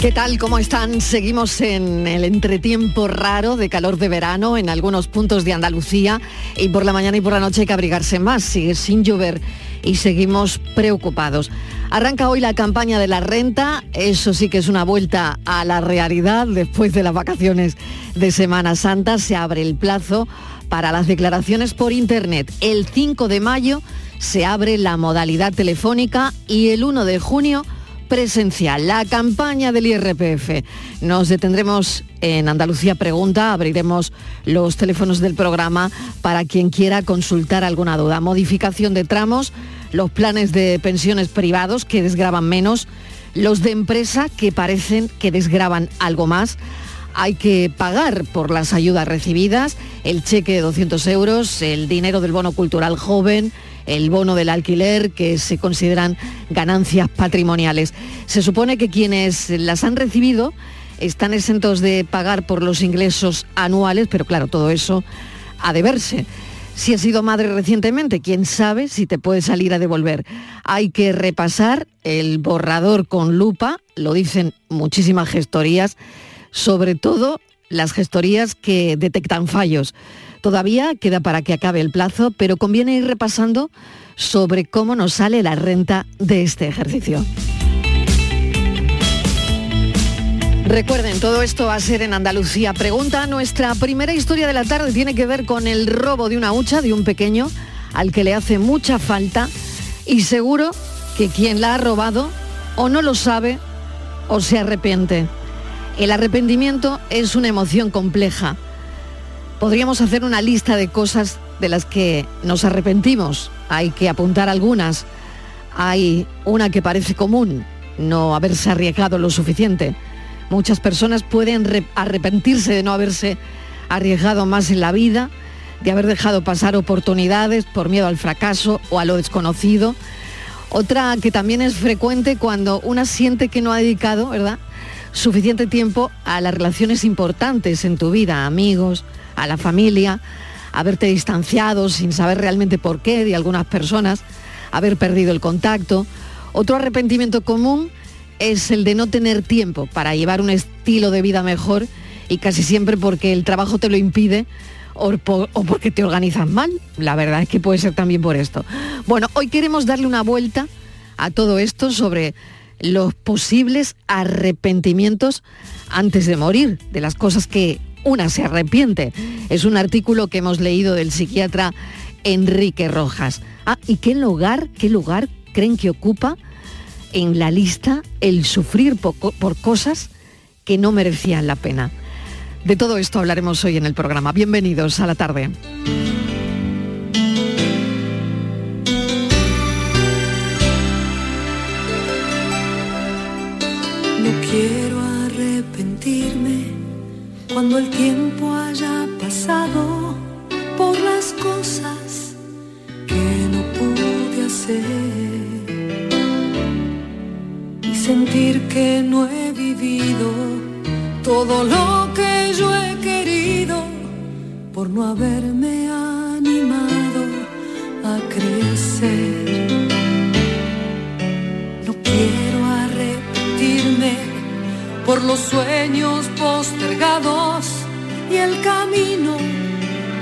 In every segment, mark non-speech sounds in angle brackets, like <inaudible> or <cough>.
¿Qué tal? ¿Cómo están? Seguimos en el entretiempo raro de calor de verano en algunos puntos de Andalucía y por la mañana y por la noche hay que abrigarse más, sigue sin llover y seguimos preocupados. Arranca hoy la campaña de la renta, eso sí que es una vuelta a la realidad después de las vacaciones de Semana Santa, se abre el plazo para las declaraciones por Internet. El 5 de mayo se abre la modalidad telefónica y el 1 de junio presencial, la campaña del IRPF. Nos detendremos en Andalucía Pregunta, abriremos los teléfonos del programa para quien quiera consultar alguna duda. Modificación de tramos, los planes de pensiones privados que desgraban menos, los de empresa que parecen que desgraban algo más. Hay que pagar por las ayudas recibidas, el cheque de 200 euros, el dinero del bono cultural joven, el bono del alquiler, que se consideran ganancias patrimoniales. Se supone que quienes las han recibido están exentos de pagar por los ingresos anuales, pero claro, todo eso ha de verse. Si has sido madre recientemente, quién sabe si te puede salir a devolver. Hay que repasar el borrador con lupa, lo dicen muchísimas gestorías, sobre todo las gestorías que detectan fallos. Todavía queda para que acabe el plazo, pero conviene ir repasando sobre cómo nos sale la renta de este ejercicio. Recuerden, todo esto va a ser en Andalucía. Pregunta, nuestra primera historia de la tarde tiene que ver con el robo de una hucha de un pequeño al que le hace mucha falta y seguro que quien la ha robado o no lo sabe o se arrepiente. El arrepentimiento es una emoción compleja Podríamos hacer una lista de cosas de las que nos arrepentimos. Hay que apuntar algunas. Hay una que parece común, no haberse arriesgado lo suficiente. Muchas personas pueden arrepentirse de no haberse arriesgado más en la vida, de haber dejado pasar oportunidades por miedo al fracaso o a lo desconocido. Otra que también es frecuente cuando una siente que no ha dedicado, ¿verdad? Suficiente tiempo a las relaciones importantes en tu vida, amigos, a la familia, haberte distanciado sin saber realmente por qué de algunas personas, haber perdido el contacto. Otro arrepentimiento común es el de no tener tiempo para llevar un estilo de vida mejor y casi siempre porque el trabajo te lo impide o, porque te organizas mal. La verdad es que puede ser también por esto. Bueno, hoy queremos darle una vuelta a todo esto sobre los posibles arrepentimientos antes de morir, de las cosas que una se arrepiente. Es un artículo que hemos leído del psiquiatra Enrique Rojas. Ah, ¿y qué lugar, qué lugar creen que ocupa en la lista el sufrir por, por cosas que no merecían la pena? De todo esto hablaremos hoy en el programa. Bienvenidos a la tarde. Cuando el tiempo haya pasado por las cosas que no pude hacer y sentir que no he vivido todo lo que yo he querido por no haberme animado a crecer. Por los sueños postergados y el camino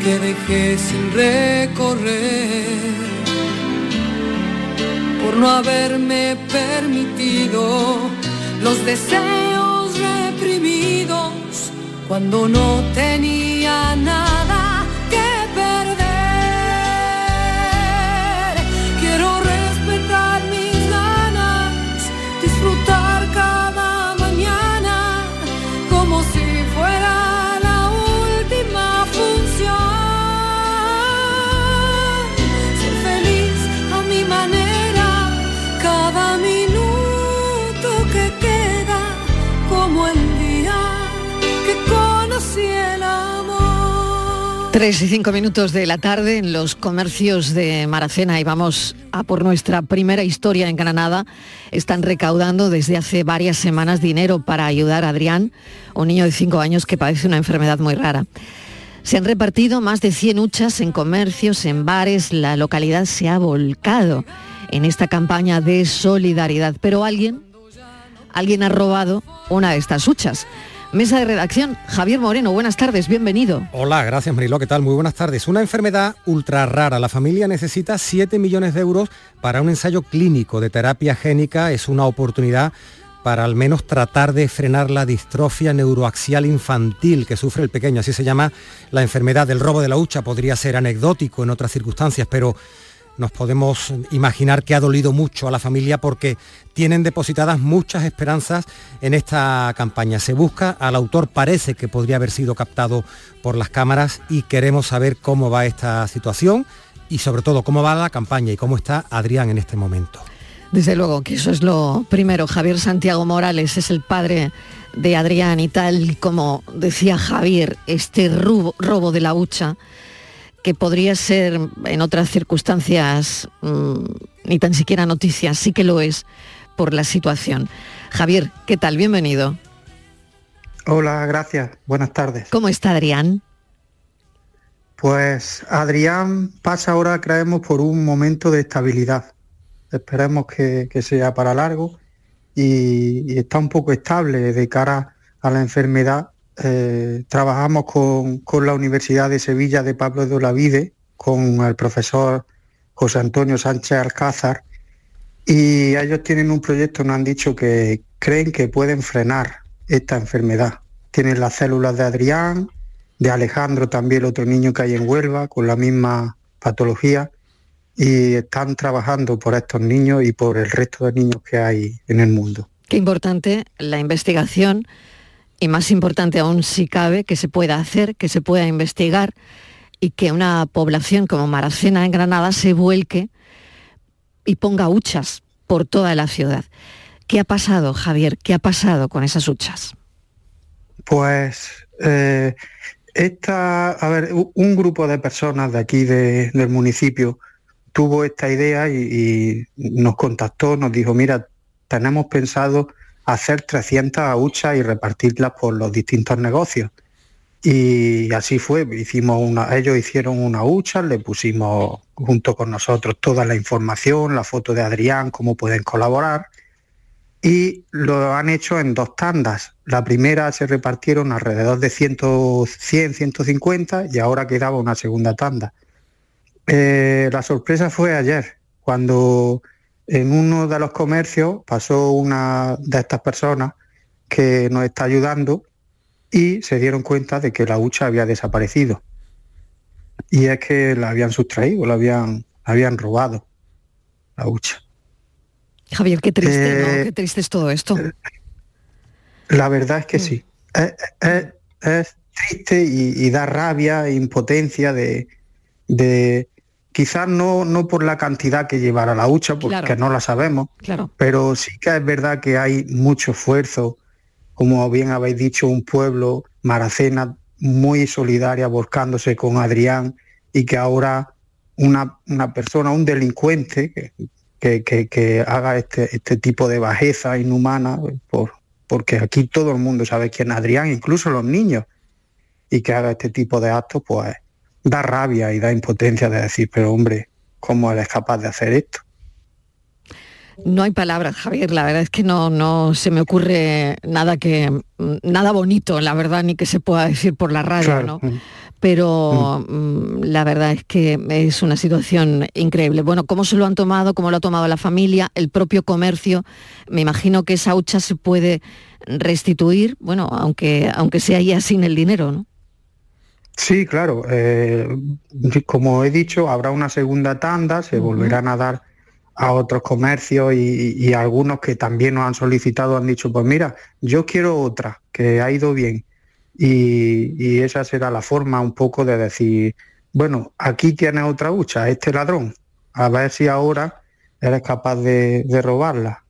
que dejé sin recorrer. Por no haberme permitido los deseos reprimidos cuando no tenía nada Tres y cinco minutos de la tarde en los comercios de Maracena y vamos a por nuestra primera historia en Granada. Están recaudando desde hace varias semanas dinero para ayudar a Adrián, un niño de cinco años que padece una enfermedad muy rara. Se han repartido más de 100 huchas en comercios, en bares, la localidad se ha volcado en esta campaña de solidaridad, pero alguien, alguien ha robado una de estas huchas. Mesa de redacción, Javier Moreno, buenas tardes, bienvenido. Hola, gracias Marilo, ¿qué tal? Muy buenas tardes. Una enfermedad ultra rara. La familia necesita 7 millones de euros para un ensayo clínico de terapia génica. Es una oportunidad para al menos tratar de frenar la distrofia neuroaxial infantil que sufre el pequeño. Así se llama la enfermedad del robo de la hucha. Podría ser anecdótico en otras circunstancias, pero nos podemos imaginar que ha dolido mucho a la familia porque tienen depositadas muchas esperanzas en esta campaña. Se busca al autor, parece que podría haber sido captado por las cámaras y queremos saber cómo va esta situación y sobre todo cómo va la campaña y cómo está Adrián en este momento. Desde luego que eso es lo primero. Javier Santiago Morales es el padre de Adrián y tal como decía Javier, este robo, de la hucha que podría ser en otras circunstancias mm, ni tan siquiera noticias, sí que lo es por la situación. Javier, ¿qué tal? Bienvenido. Hola, gracias. Buenas tardes. ¿Cómo está Adrián? Pues Adrián pasa ahora, creemos, por un momento de estabilidad. Esperemos que, sea para largo y, está un poco estable de cara a la enfermedad eh, trabajamos con, la Universidad de Sevilla de Pablo de Olavide, con el profesor José Antonio Sánchez Alcázar, y ellos tienen un proyecto, nos han dicho que creen que pueden frenar esta enfermedad. Tienen las células de Adrián, de Alejandro también, otro niño que hay en Huelva, con la misma patología, y están trabajando por estos niños y por el resto de niños que hay en el mundo. Qué importante la investigación y más importante aún si cabe que se pueda hacer, que se pueda investigar y que una población como Maracena en Granada se vuelque y ponga huchas por toda la ciudad. ¿Qué ha pasado, Javier? ¿Qué ha pasado con esas huchas? Pues eh, esta, a ver, un grupo de personas de aquí del municipio tuvo esta idea y, y, nos contactó, nos dijo, mira, tenemos pensado hacer 300 huchas y repartirlas por los distintos negocios. Y así fue, hicimos una, ellos hicieron una hucha, le pusimos junto con nosotros toda la información, la foto de Adrián, cómo pueden colaborar, y lo han hecho en dos tandas. La primera se repartieron alrededor de 100, 100 150 y ahora quedaba una segunda tanda. Eh, la sorpresa fue ayer, cuando en uno de los comercios pasó una de estas personas que nos está ayudando y se dieron cuenta de que la hucha había desaparecido. Y es que la habían sustraído, la habían, habían robado, la hucha. Javier, qué triste, ¿no? Eh, qué triste es todo esto. La verdad es que mm. sí. Es, triste y, da rabia e impotencia de, de, quizás no, no por la cantidad que llevará la hucha, porque no la sabemos, claro. pero sí que es verdad que hay mucho esfuerzo, como bien habéis dicho, un pueblo, Maracena, muy solidaria, volcándose con Adrián, y que ahora una, una persona, un delincuente, que, que, haga este, este tipo de bajeza inhumana, por, porque aquí todo el mundo sabe quién es Adrián, incluso los niños, y que haga este tipo de actos, pues da rabia y da impotencia de decir, pero hombre, ¿cómo eres capaz de hacer esto? No hay palabras, Javier. La verdad es que no, no se me ocurre nada que nada bonito, la verdad, ni que se pueda decir por la radio, ¿no? Mm. Pero mm. Mm, la verdad es que es una situación increíble. Bueno, ¿cómo se lo han tomado? ¿Cómo lo ha tomado la familia? El propio comercio. Me imagino que esa hucha se puede restituir, bueno, aunque, aunque sea ya sin el dinero, ¿no? Sí, claro. Eh, como he dicho, habrá una segunda tanda, se volverán a dar a otros comercios y, algunos que también nos han solicitado han dicho, pues mira, yo quiero otra, que ha ido bien. Y, esa será la forma un poco de decir, bueno, aquí tienes otra hucha, este ladrón, a ver si ahora eres capaz de, de robarla.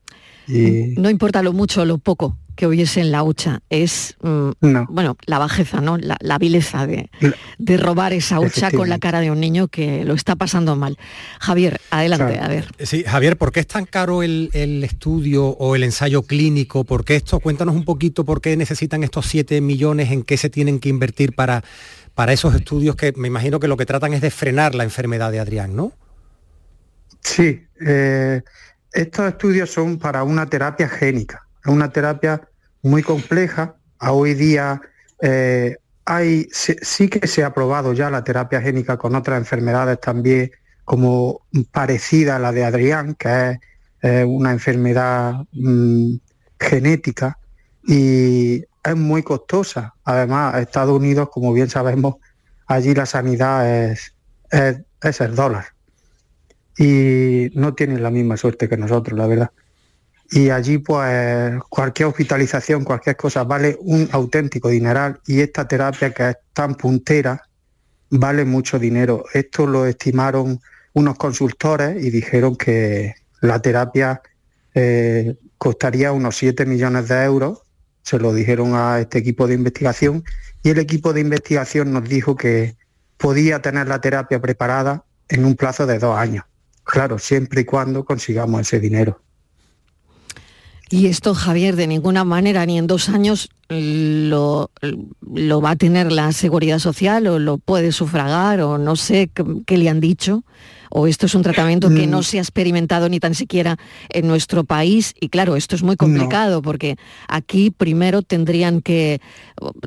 Y... No importa lo mucho o lo poco, que hubiese en la hucha, es mm, bueno, la bajeza, ¿no? La, vileza de, de, robar esa hucha con la cara de un niño que lo está pasando mal. Javier, adelante, a ver. Sí, Javier, ¿por qué es tan caro el, estudio o el ensayo clínico? ¿Por qué esto? Cuéntanos un poquito por qué necesitan estos 7 millones, en qué se tienen que invertir para para esos estudios que me imagino que lo que tratan es de frenar la enfermedad de Adrián, ¿no? Sí, eh, estos estudios son para una terapia génica, es una terapia muy compleja. A hoy día eh, hay, sí, que se ha probado ya la terapia génica con otras enfermedades también, como parecida a la de Adrián, que es una enfermedad mm, genética y es muy costosa. Además, Estados Unidos, como bien sabemos, allí la sanidad es, es el dólar y no tienen la misma suerte que nosotros, la verdad. Y allí pues cualquier hospitalización, cualquier cosa vale un auténtico dineral y esta terapia que es tan puntera vale mucho dinero. Esto lo estimaron unos consultores y dijeron que la terapia eh, costaría unos 7 millones de euros. Se lo dijeron a este equipo de investigación y el equipo de investigación nos dijo que podía tener la terapia preparada en un plazo de dos años. Claro, siempre y cuando consigamos ese dinero. Y esto, Javier, de ninguna manera, ni en dos años, lo, lo, va a tener la seguridad social o lo puede sufragar o no sé qué le han dicho o esto es un tratamiento que no mm. se ha experimentado ni tan siquiera en nuestro país y claro, esto es muy complicado porque aquí primero tendrían que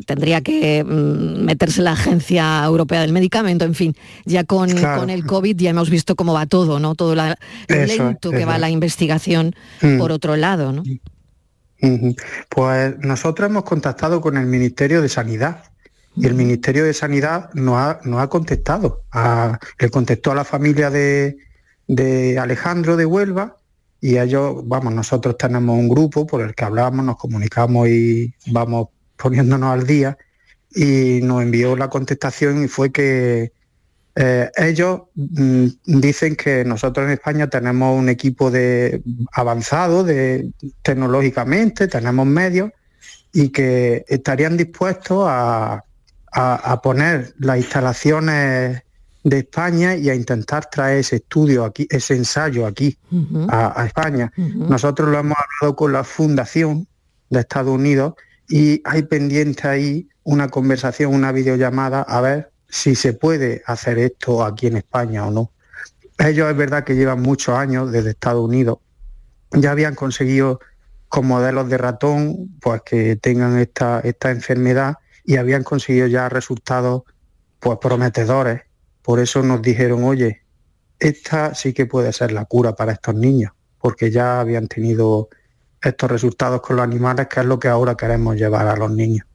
tendría que mm, meterse la Agencia Europea del Medicamento, en fin, ya con, con el COVID ya hemos visto cómo va todo, ¿no? Todo lo lento que va la investigación mm. por otro lado, ¿no? Pues nosotros hemos contactado con el Ministerio de Sanidad y el Ministerio de Sanidad no ha, ha contestado. A, le contestó a la familia de, Alejandro de Huelva y ellos, vamos, nosotros tenemos un grupo por el que hablamos, nos comunicamos y vamos poniéndonos al día y nos envió la contestación y fue que eh, ellos mm, dicen que nosotros en España tenemos un equipo de avanzado de, tecnológicamente, tenemos medios y que estarían dispuestos a, a, poner las instalaciones de España y a intentar traer ese estudio aquí, ese ensayo aquí a, España. Nosotros lo hemos hablado con la Fundación de Estados Unidos y hay pendiente ahí una conversación, una videollamada, a ver si se puede hacer esto aquí en España o no. Ellos es verdad que llevan muchos años desde Estados Unidos, ya habían conseguido con modelos de ratón pues que tengan esta, esta enfermedad y habían conseguido ya resultados pues prometedores. Por eso nos dijeron, oye, esta sí que puede ser la cura para estos niños, porque ya habían tenido estos resultados con los animales, que es lo que ahora queremos llevar a los niños.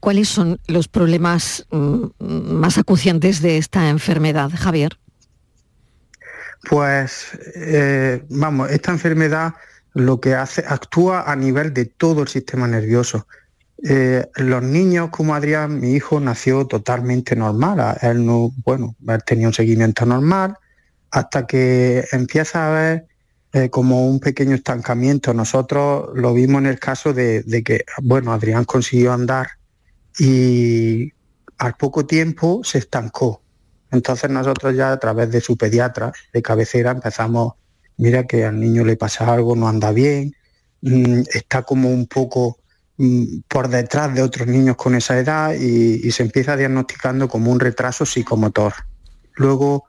¿Cuáles son los problemas mm, más acuciantes de esta enfermedad, Javier? Pues, eh, vamos, esta enfermedad lo que hace, actúa a nivel de todo el sistema nervioso. Eh, los niños como Adrián, mi hijo, nació totalmente normal. Él no, bueno, él tenía un seguimiento normal hasta que empieza a haber eh, como un pequeño estancamiento. Nosotros lo vimos en el caso de, que, bueno, Adrián consiguió andar y al poco tiempo se estancó. Entonces nosotros ya a través de su pediatra de cabecera empezamos, mira que al niño le pasa algo, no anda bien, mm, está como un poco Mm, por detrás de otros niños con esa edad y, se empieza diagnosticando como un retraso psicomotor. Luego,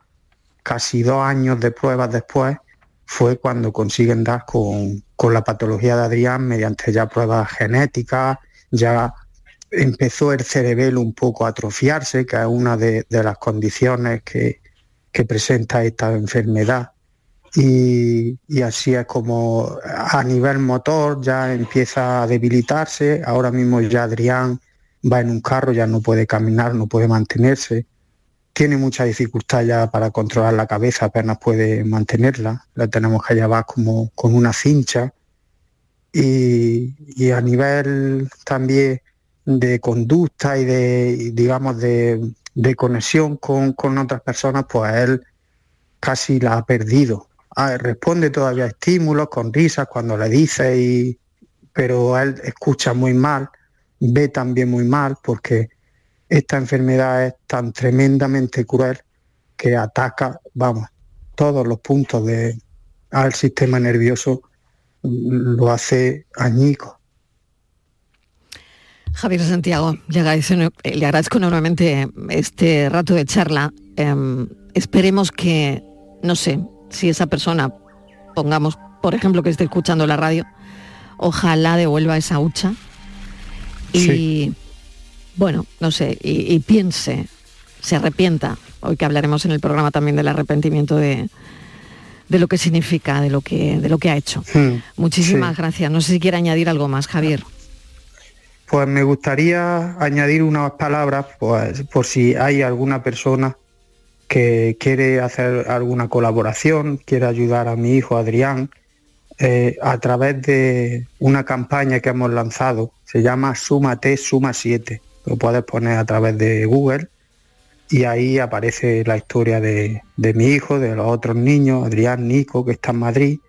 casi dos años de pruebas después, fue cuando consiguen dar con, la patología de Adrián mediante ya pruebas genéticas, ya empezó el cerebelo un poco a atrofiarse, que es una de, las condiciones que presenta esta enfermedad y, así es como a nivel motor ya empieza a debilitarse. Ahora mismo ya Adrián va en un carro, ya no puede caminar, no puede mantenerse. Tiene mucha dificultad ya para controlar la cabeza, apenas puede mantenerla. La tenemos que llevar como con una cincha. Y, a nivel también de conducta y de, digamos, de, conexión con, con otras personas, pues él casi la ha perdido Ah, responde todavía a estímulos con risas cuando le dice, y, pero él escucha muy mal, ve también muy mal porque esta enfermedad es tan tremendamente cruel que ataca, vamos, todos los puntos de, al sistema nervioso, lo hace añico. Javier Santiago, le agradezco, le agradezco enormemente este rato de charla. Em, esperemos que, no sé, si esa persona, pongamos, por ejemplo, que esté escuchando la radio, ojalá devuelva esa hucha y, bueno, no sé, y, piense, se arrepienta, hoy que hablaremos en el programa también del arrepentimiento de, de lo que significa, de lo que, de lo que ha hecho. Hmm. Muchísimas gracias. No sé si quiere añadir algo más, Javier. Pues me gustaría añadir unas palabras pues, por si hay alguna persona que quiere hacer alguna colaboración, quiere ayudar a mi hijo Adrián, eh, a través de una campaña que hemos lanzado, se llama Súmate, Suma 7. Lo puedes poner a través de Google y ahí aparece la historia de, mi hijo, de los otros niños, Adrián, Nico, que está en Madrid,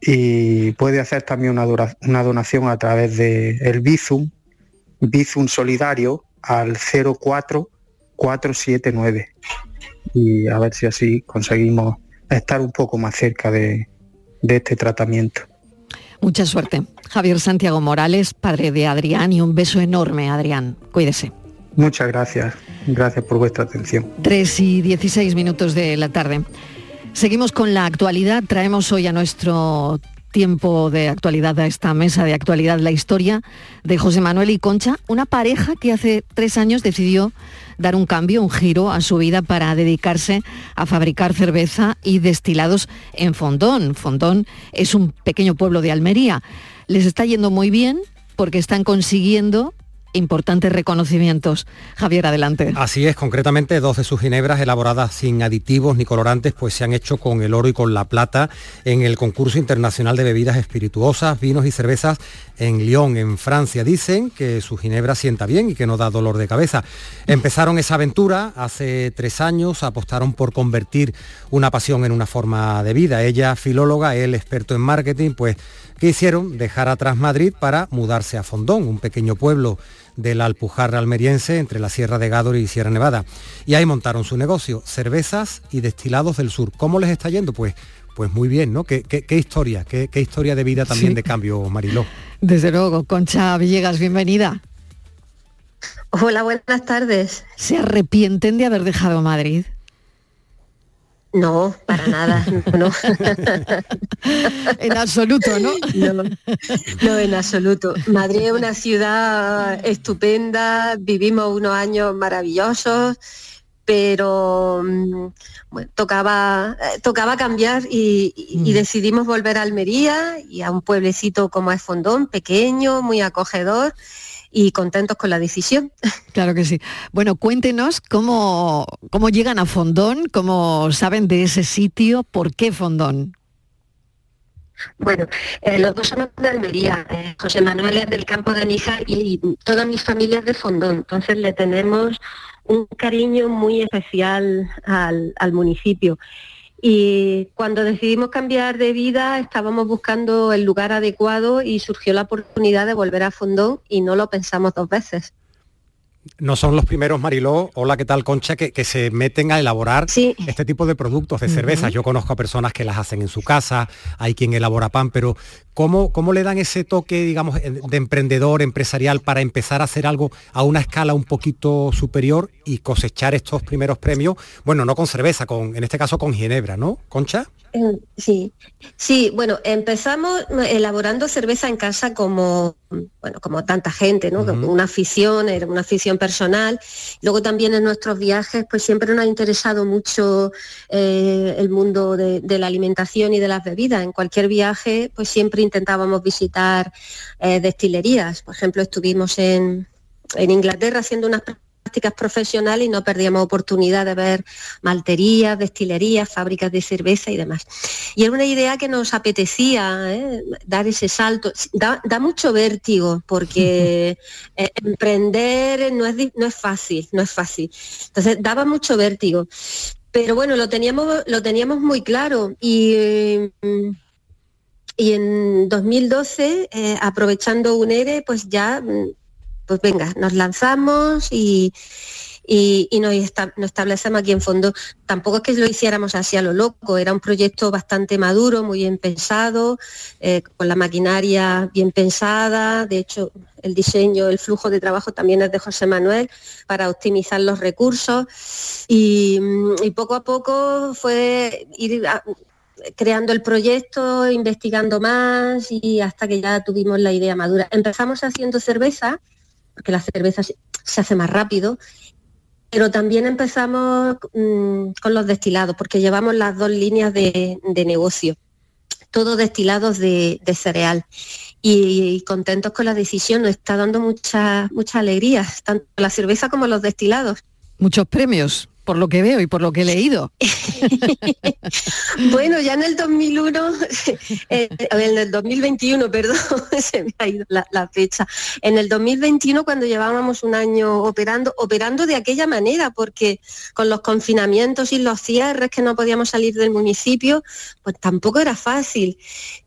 y puede hacer también una, una donación a través de el Bizum, Bizum Solidario al 04479 y a ver si así conseguimos estar un poco más cerca de, de este tratamiento. Mucha suerte. Javier Santiago Morales, padre de Adrián, y un beso enorme, Adrián. Cuídese. Muchas gracias. Gracias por vuestra atención. 3 y 16 minutos de la tarde. Seguimos con la actualidad. Traemos hoy a nuestro tiempo de actualidad, a esta mesa de actualidad, la historia de José Manuel y Concha, una pareja que hace tres años decidió dar un cambio, un giro a su vida para dedicarse a fabricar cerveza y destilados en Fondón. Fondón es un pequeño pueblo de Almería. Les está yendo muy bien porque están consiguiendo importantes reconocimientos. Javier, adelante. Así es, concretamente dos de sus ginebras elaboradas sin aditivos ni colorantes, pues se han hecho con el oro y con la plata en el concurso internacional de bebidas espirituosas, vinos y cervezas en Lyon, en Francia. Dicen que su ginebra sienta bien y que no da dolor de cabeza. Empezaron esa aventura hace tres años, apostaron por convertir una pasión en una forma de vida. Ella, filóloga, él experto en marketing, pues ¿qué hicieron? Dejar atrás Madrid para mudarse a Fondón, un pequeño pueblo de la Alpujarra almeriense entre la Sierra de Gádor y Sierra Nevada. Y ahí montaron su negocio, cervezas y destilados del sur. ¿Cómo les está yendo? Pues pues muy bien, ¿no? ¿Qué, historia? Qué, historia de vida también de cambio, Mariló? Desde luego, Concha Villegas, bienvenida. Hola, buenas tardes. ¿Se arrepienten de haber dejado Madrid? No, para nada, no. <laughs> en absoluto, ¿no? ¿no? ¿no? en absoluto. Madrid es una ciudad estupenda, vivimos unos años maravillosos pero mm, tocaba, eh, tocaba cambiar y, mm. decidimos volver a Almería y a un pueblecito como es Fondón, pequeño, muy acogedor y contentos con la decisión. <laughs> Claro que sí. Bueno, cuéntenos cómo, cómo llegan a Fondón, cómo saben de ese sitio, por qué Fondón. Bueno, eh, los dos somos de Almería. Eh, José Manuel es del campo de Níjar y, y toda mi familia es de Fondón. Entonces le tenemos un cariño muy especial al, municipio. Y cuando decidimos cambiar de vida estábamos buscando el lugar adecuado y surgió la oportunidad de volver a Fondón y no lo pensamos dos veces no son los primeros, Mariló, hola, ¿qué tal, Concha?, que, se meten a elaborar este tipo de productos de cerveza. Yo conozco a personas que las hacen en su casa, hay quien elabora pan, pero ¿cómo, ¿cómo le dan ese toque, digamos, de emprendedor, empresarial, para empezar a hacer algo a una escala un poquito superior y cosechar estos primeros premios? Bueno, no con cerveza, con, en este caso con Ginebra, ¿no, Concha? Sí, sí, bueno, empezamos elaborando cerveza en casa como, bueno, como tanta gente, ¿no? Una afición, era una afición personal. Luego también en nuestros viajes, pues siempre nos ha interesado mucho eh, el mundo de, la alimentación y de las bebidas. En cualquier viaje, pues siempre intentábamos visitar eh, destilerías. Por ejemplo, estuvimos en, en Inglaterra haciendo unas prácticas profesionales y no perdíamos oportunidad de ver malterías, destilerías, fábricas de cerveza y demás. Y era una idea que nos apetecía ¿eh? dar ese salto. Da, mucho vértigo porque <laughs> eh, emprender no es, no es fácil, no es fácil. Entonces daba mucho vértigo. Pero bueno, lo teníamos, lo teníamos muy claro y y en 2012, eh, aprovechando un ERE, pues ya pues venga, nos lanzamos y, y, nos, establecemos aquí en fondo. Tampoco es que lo hiciéramos así a lo loco, era un proyecto bastante maduro, muy bien pensado, eh, con la maquinaria bien pensada, de hecho el diseño, el flujo de trabajo también es de José Manuel para optimizar los recursos y, y poco a poco fue ir creando el proyecto, investigando más y hasta que ya tuvimos la idea madura. Empezamos haciendo cerveza, porque la cerveza se hace más rápido, pero también empezamos mm, con los destilados, porque llevamos las dos líneas de, negocio, todos destilados de, cereal. Y, contentos con la decisión, nos está dando mucha, mucha alegría, tanto la cerveza como los destilados. Muchos premios por lo que veo y por lo que he leído. <laughs> bueno, ya en el 2001, <laughs> eh, en el 2021, <laughs> perdón, se me ha ido la, fecha. En el 2021, cuando llevábamos un año operando, operando de aquella manera, porque con los confinamientos y los cierres que no podíamos salir del municipio, pues tampoco era fácil.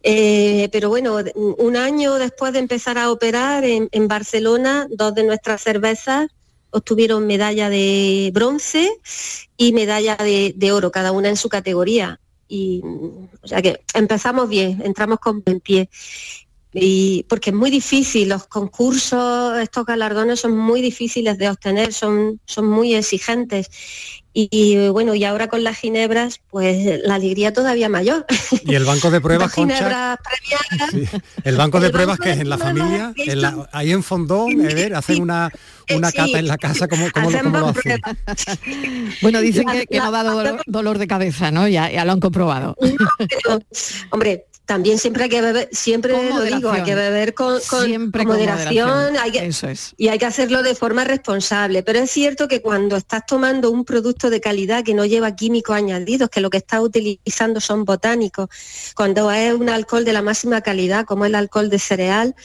Eh, pero bueno, un año después de empezar a operar en Barcelona, dos de nuestras cervezas obtuvieron medalla de bronce y medalla de, oro, cada una en su categoría. Y, o sea que empezamos bien, entramos con buen pie. Y porque es muy difícil, los concursos, estos galardones son muy difíciles de obtener, son, son muy exigentes. Y, bueno, y ahora con las ginebras, pues la alegría todavía mayor. <laughs> Y el banco de pruebas, Concha, El banco de pruebas que es en la familia, ahí en Fondón, <laughs> ver, hacen una, una eh, cata en la casa, como, lo, hacen? <laughs> bueno, dicen que, no da dolor, de cabeza, ¿no? Ya, ya lo han comprobado. hombre, también siempre hay que beber, siempre lo digo, hay que beber con, moderación, y hay que hacerlo de forma responsable. Pero es cierto que cuando estás tomando un producto de calidad que no lleva químicos añadidos, que lo que estás utilizando son botánicos, cuando es un alcohol de la máxima calidad, como el alcohol de cereal,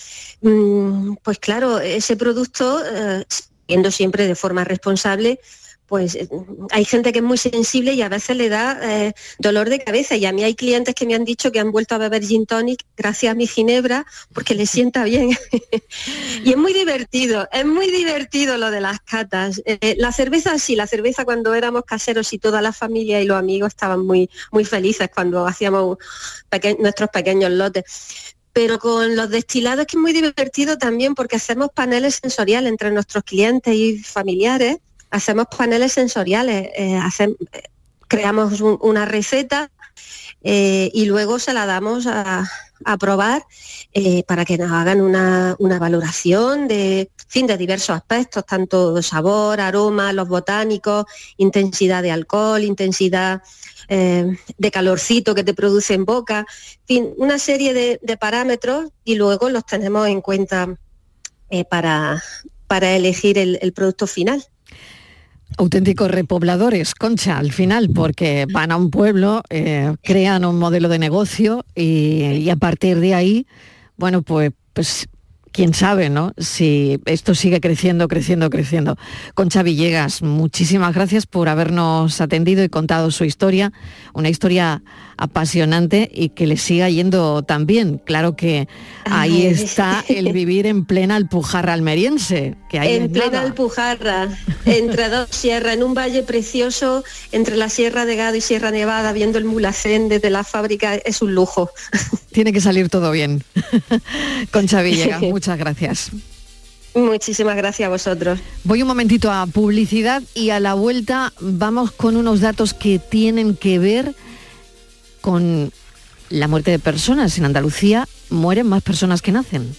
mm, pues claro, ese producto, eh, siendo siempre de forma responsable, pues eh, hay gente que es muy sensible y a veces le da eh, dolor de cabeza. Y a mí hay clientes que me han dicho que han vuelto a beber gin tonic gracias a mi ginebra porque les sienta bien. <laughs> y es muy divertido, es muy divertido lo de las catas. Eh, la cerveza sí, la cerveza cuando éramos caseros y toda la familia y los amigos estaban muy, muy felices cuando hacíamos nuestros pequeños lotes pero con los destilados es que es muy divertido también porque hacemos paneles sensoriales entre nuestros clientes y familiares hacemos paneles sensoriales, eh, creamos una receta eh, y luego se la damos a, probar eh, para que nos hagan una, valoración de, fin, de diversos aspectos, tanto sabor, aroma, los botánicos, intensidad de alcohol, intensidad de calorcito que te produce en boca, fin, una serie de, parámetros y luego los tenemos en cuenta para, para elegir el producto final auténticos repobladores, Concha, al final, porque van a un pueblo, eh, crean un modelo de negocio y, y, a partir de ahí, bueno, pues, pues quién sabe, ¿no? Si esto sigue creciendo, creciendo, creciendo. Concha Villegas, muchísimas gracias por habernos atendido y contado su historia, una historia apasionante y que le siga yendo tan bien. Claro que ahí está el vivir en plena Alpujarra almeriense. Que hay en plena Alpujarra, entre <laughs> dos sierras, en un valle precioso, entre la Sierra de Gado y Sierra Nevada, viendo el mulacén desde la fábrica, es un lujo. <laughs> Tiene que salir todo bien. <laughs> Concha Villegas, muchas gracias. Muchísimas gracias a vosotros. Voy un momentito a publicidad y a la vuelta vamos con unos datos que tienen que ver con la muerte de personas. En Andalucía mueren más personas que nacen.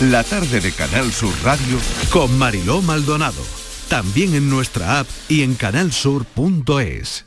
La tarde de Canal Sur Radio con Mariló Maldonado. También en nuestra app y en canalsur.es.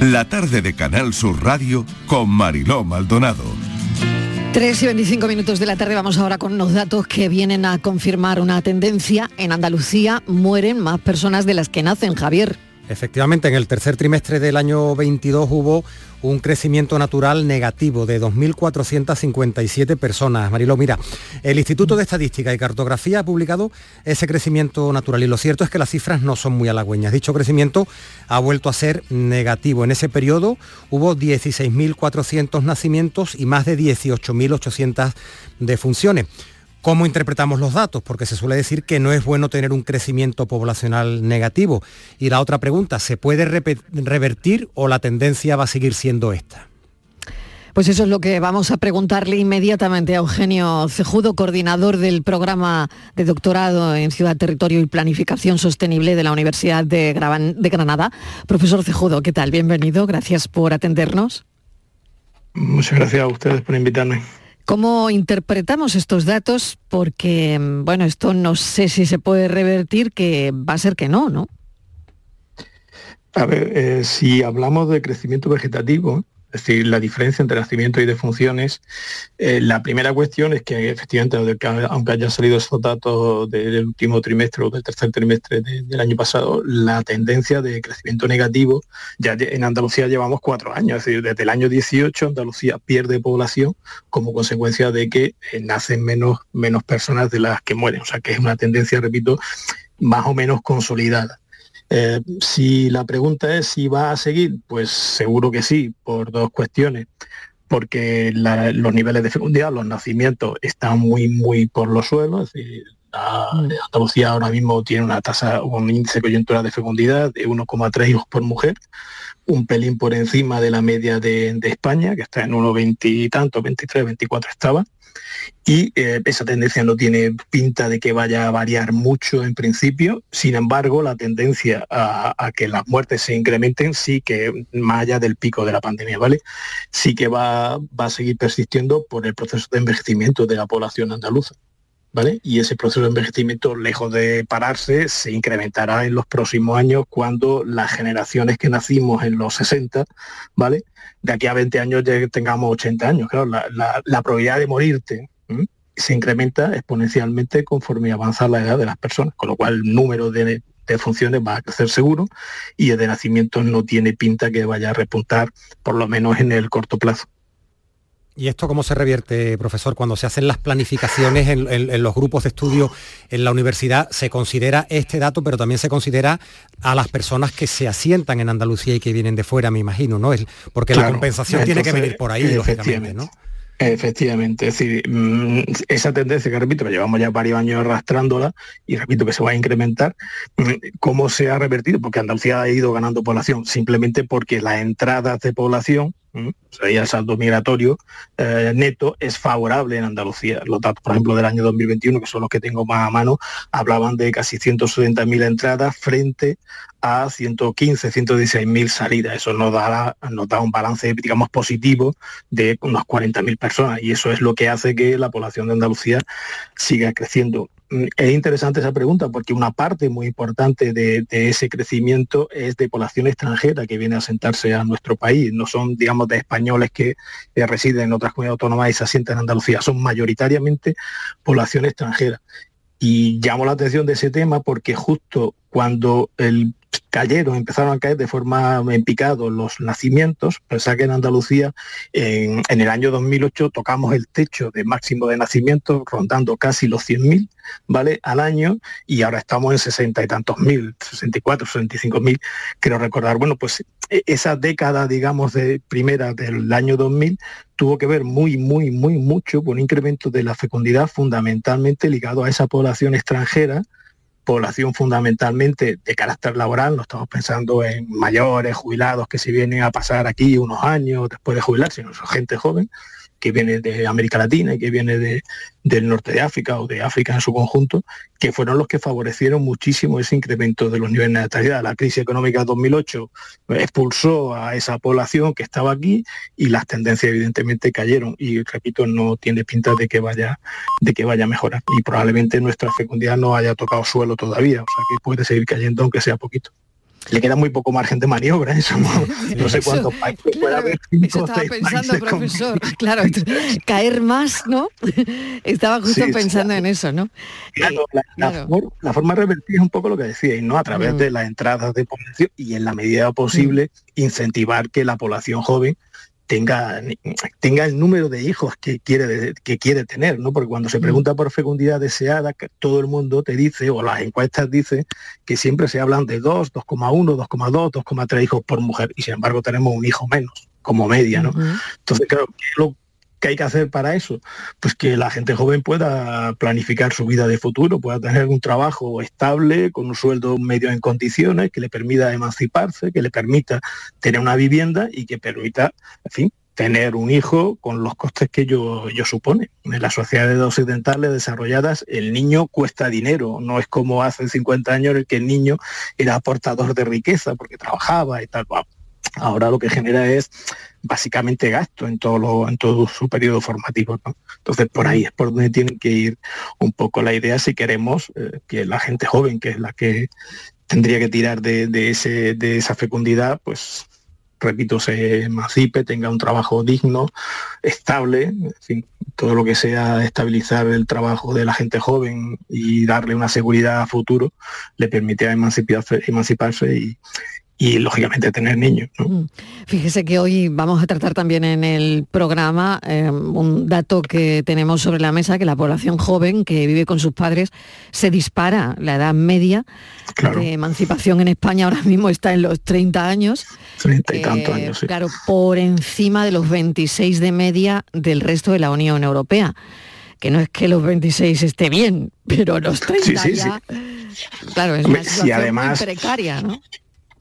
La tarde de Canal Sur Radio con Mariló Maldonado. 3 y 25 minutos de la tarde vamos ahora con unos datos que vienen a confirmar una tendencia. En Andalucía mueren más personas de las que nacen, Javier. Efectivamente, en el tercer trimestre del año 22 hubo un crecimiento natural negativo de 2.457 personas. Marilo, mira, el Instituto de Estadística y Cartografía ha publicado ese crecimiento natural y lo cierto es que las cifras no son muy halagüeñas. Dicho crecimiento ha vuelto a ser negativo. En ese periodo hubo 16.400 nacimientos y más de 18.800 defunciones. ¿Cómo interpretamos los datos? Porque se suele decir que no es bueno tener un crecimiento poblacional negativo. Y la otra pregunta, ¿se puede revertir o la tendencia va a seguir siendo esta? Pues eso es lo que vamos a preguntarle inmediatamente a Eugenio Cejudo, coordinador del programa de doctorado en Ciudad, Territorio y Planificación Sostenible de la Universidad de, Granada. Profesor Cejudo, ¿qué tal? Bienvenido, gracias por atendernos. Muchas gracias a ustedes por invitarme. ¿Cómo interpretamos estos datos? Porque, bueno, esto no sé si se puede revertir, que va a ser que no, ¿no? A ver, eh, si hablamos de crecimiento vegetativo, es decir, la diferencia entre nacimiento y defunciones. Eh, la primera cuestión es que efectivamente, aunque hayan salido esos datos del último trimestre o del tercer trimestre del año pasado, la tendencia de crecimiento negativo, ya en Andalucía llevamos cuatro años, es decir, desde el año 18 Andalucía pierde población como consecuencia de que eh, nacen menos, menos personas de las que mueren. O sea que es una tendencia, repito, más o menos consolidada. Eh, si la pregunta es si va a seguir, pues seguro que sí, por dos cuestiones. Porque los niveles de fecundidad, los nacimientos están muy, muy por los suelos. Mm. Andalucía ahora mismo tiene una tasa, un índice coyuntural de fecundidad de 1,3 hijos por mujer, un pelín por encima de la media de, de España, que está en 1,20 y tanto, 23, 24 estaba y eh, esa tendencia no tiene pinta de que vaya a variar mucho en principio. Sin embargo, la tendencia a, que las muertes se incrementen sí que, más allá del pico de la pandemia, ¿vale? Sí que va, va a seguir persistiendo por el proceso de envejecimiento de la población andaluza. Y ese proceso de envejecimiento, lejos de pararse, se incrementará en los próximos años cuando las generaciones que nacimos en los 60, ¿vale? De aquí a 20 años ya tengamos 80 años. Claro, la, probabilidad de morirte se incrementa exponencialmente conforme avanza la edad de las personas, con lo cual el número de, funciones va a crecer seguro y el de nacimiento no tiene pinta que vaya a repuntar, por lo menos en el corto plazo. ¿Y esto cómo se revierte, profesor? Cuando se hacen las planificaciones en, los grupos de estudio en la universidad, se considera este dato, pero también se considera a las personas que se asientan en Andalucía y que vienen de fuera, me imagino, ¿no? Es, porque la compensación tiene que venir por ahí, lógicamente, ¿no? Efectivamente, es decir, mm, esa tendencia que repito, que llevamos ya varios años arrastrándola y repito que se va a incrementar, mm, ¿cómo se ha revertido? Porque Andalucía ha ido ganando población, simplemente porque las entradas de población, o sea, el saldo migratorio eh, neto es favorable en Andalucía. Los datos, por ejemplo, del año 2021, que son los que tengo más a mano, hablaban de casi 170.000 entradas frente a 115, 116 mil salidas. Eso nos da, nos da un balance, digamos, positivo de unas 40 mil personas y eso es lo que hace que la población de Andalucía siga creciendo. Es interesante esa pregunta porque una parte muy importante de, ese crecimiento es de población extranjera que viene a sentarse a nuestro país. No son, digamos, de españoles que residen en otras comunidades autónomas y se asientan en Andalucía. Son mayoritariamente población extranjera. Y llamo la atención de ese tema porque justo cuando el cayeron, empezaron a caer de forma en picado los nacimientos. Pensá que en Andalucía en, el año 2008 tocamos el techo de máximo de nacimientos, rondando casi los 100.000, ¿vale? Al año, y ahora estamos en 60 y tantos mil, 64, 65 mil. Quiero recordar, bueno, pues e, esa década, digamos, de primera del año 2000 tuvo que ver muy, muy, muy mucho con un incremento de la fecundidad fundamentalmente ligado a esa población extranjera población fundamentalmente de carácter laboral, no estamos pensando en mayores, jubilados que se vienen a pasar aquí unos años después de jubilarse, sino gente joven, que viene de América Latina y que viene del norte de África o de África en su conjunto, que fueron los que favorecieron muchísimo ese incremento de los niveles de natalidad. La crisis económica de 2008 expulsó a esa población que estaba aquí y las tendencias evidentemente cayeron. Y repito no tiene pinta de que vaya de que vaya a mejorar. Y probablemente nuestra fecundidad no haya tocado suelo todavía, o sea que puede seguir cayendo aunque sea poquito le queda muy poco margen de maniobra eso no, sé cuántos países <laughs> claro, estaba pensando profesor. Claro caer más no estaba justo pensando en eso no claro, la, forma de revertir es un poco lo que decíais no a través mm. de las entradas de población y en la medida posible mm. incentivar que la población joven tenga, tenga el número de hijos que quiere, que quiere tener, ¿no? Porque cuando se pregunta por fecundidad deseada, todo el mundo te dice, o las encuestas dicen, que siempre se hablan de 2, 2,1, 2,2, 2,3 hijos por mujer, y sin embargo tenemos un hijo menos, como media, ¿no? Entonces, claro, lo, ¿Qué hay que hacer para eso? Pues que la gente joven pueda planificar su vida de futuro, pueda tener un trabajo estable, con un sueldo medio en condiciones, que le permita emanciparse, que le permita tener una vivienda y que permita, en fin, tener un hijo con los costes que ello, supone. En las sociedades occidentales desarrolladas el niño cuesta dinero, no es como hace 50 años el que el niño era aportador de riqueza porque trabajaba y tal. Ahora lo que genera es básicamente gasto en todo, en todo su periodo formativo. Entonces, por ahí es por donde tiene que ir un poco la idea si queremos eh, que la gente joven, que es la que tendría que tirar de, ese, de esa fecundidad, pues repito, se emancipe, tenga un trabajo digno, estable, todo lo que sea estabilizar el trabajo de la gente joven y darle una seguridad a futuro, le permite emanciparse y, y lógicamente tener niños. Mm. Fíjese que hoy vamos a tratar también en el programa eh, un dato que tenemos sobre la mesa, que la población joven que vive con sus padres se dispara. La edad media de emancipación en España ahora mismo está en los 30 años. 30 y tantos eh, años, Claro, por encima de los 26 de media del resto de la Unión Europea. Que no es que los 26 esté bien, pero los 30 ya... Claro, es una situación muy precaria, ¿no?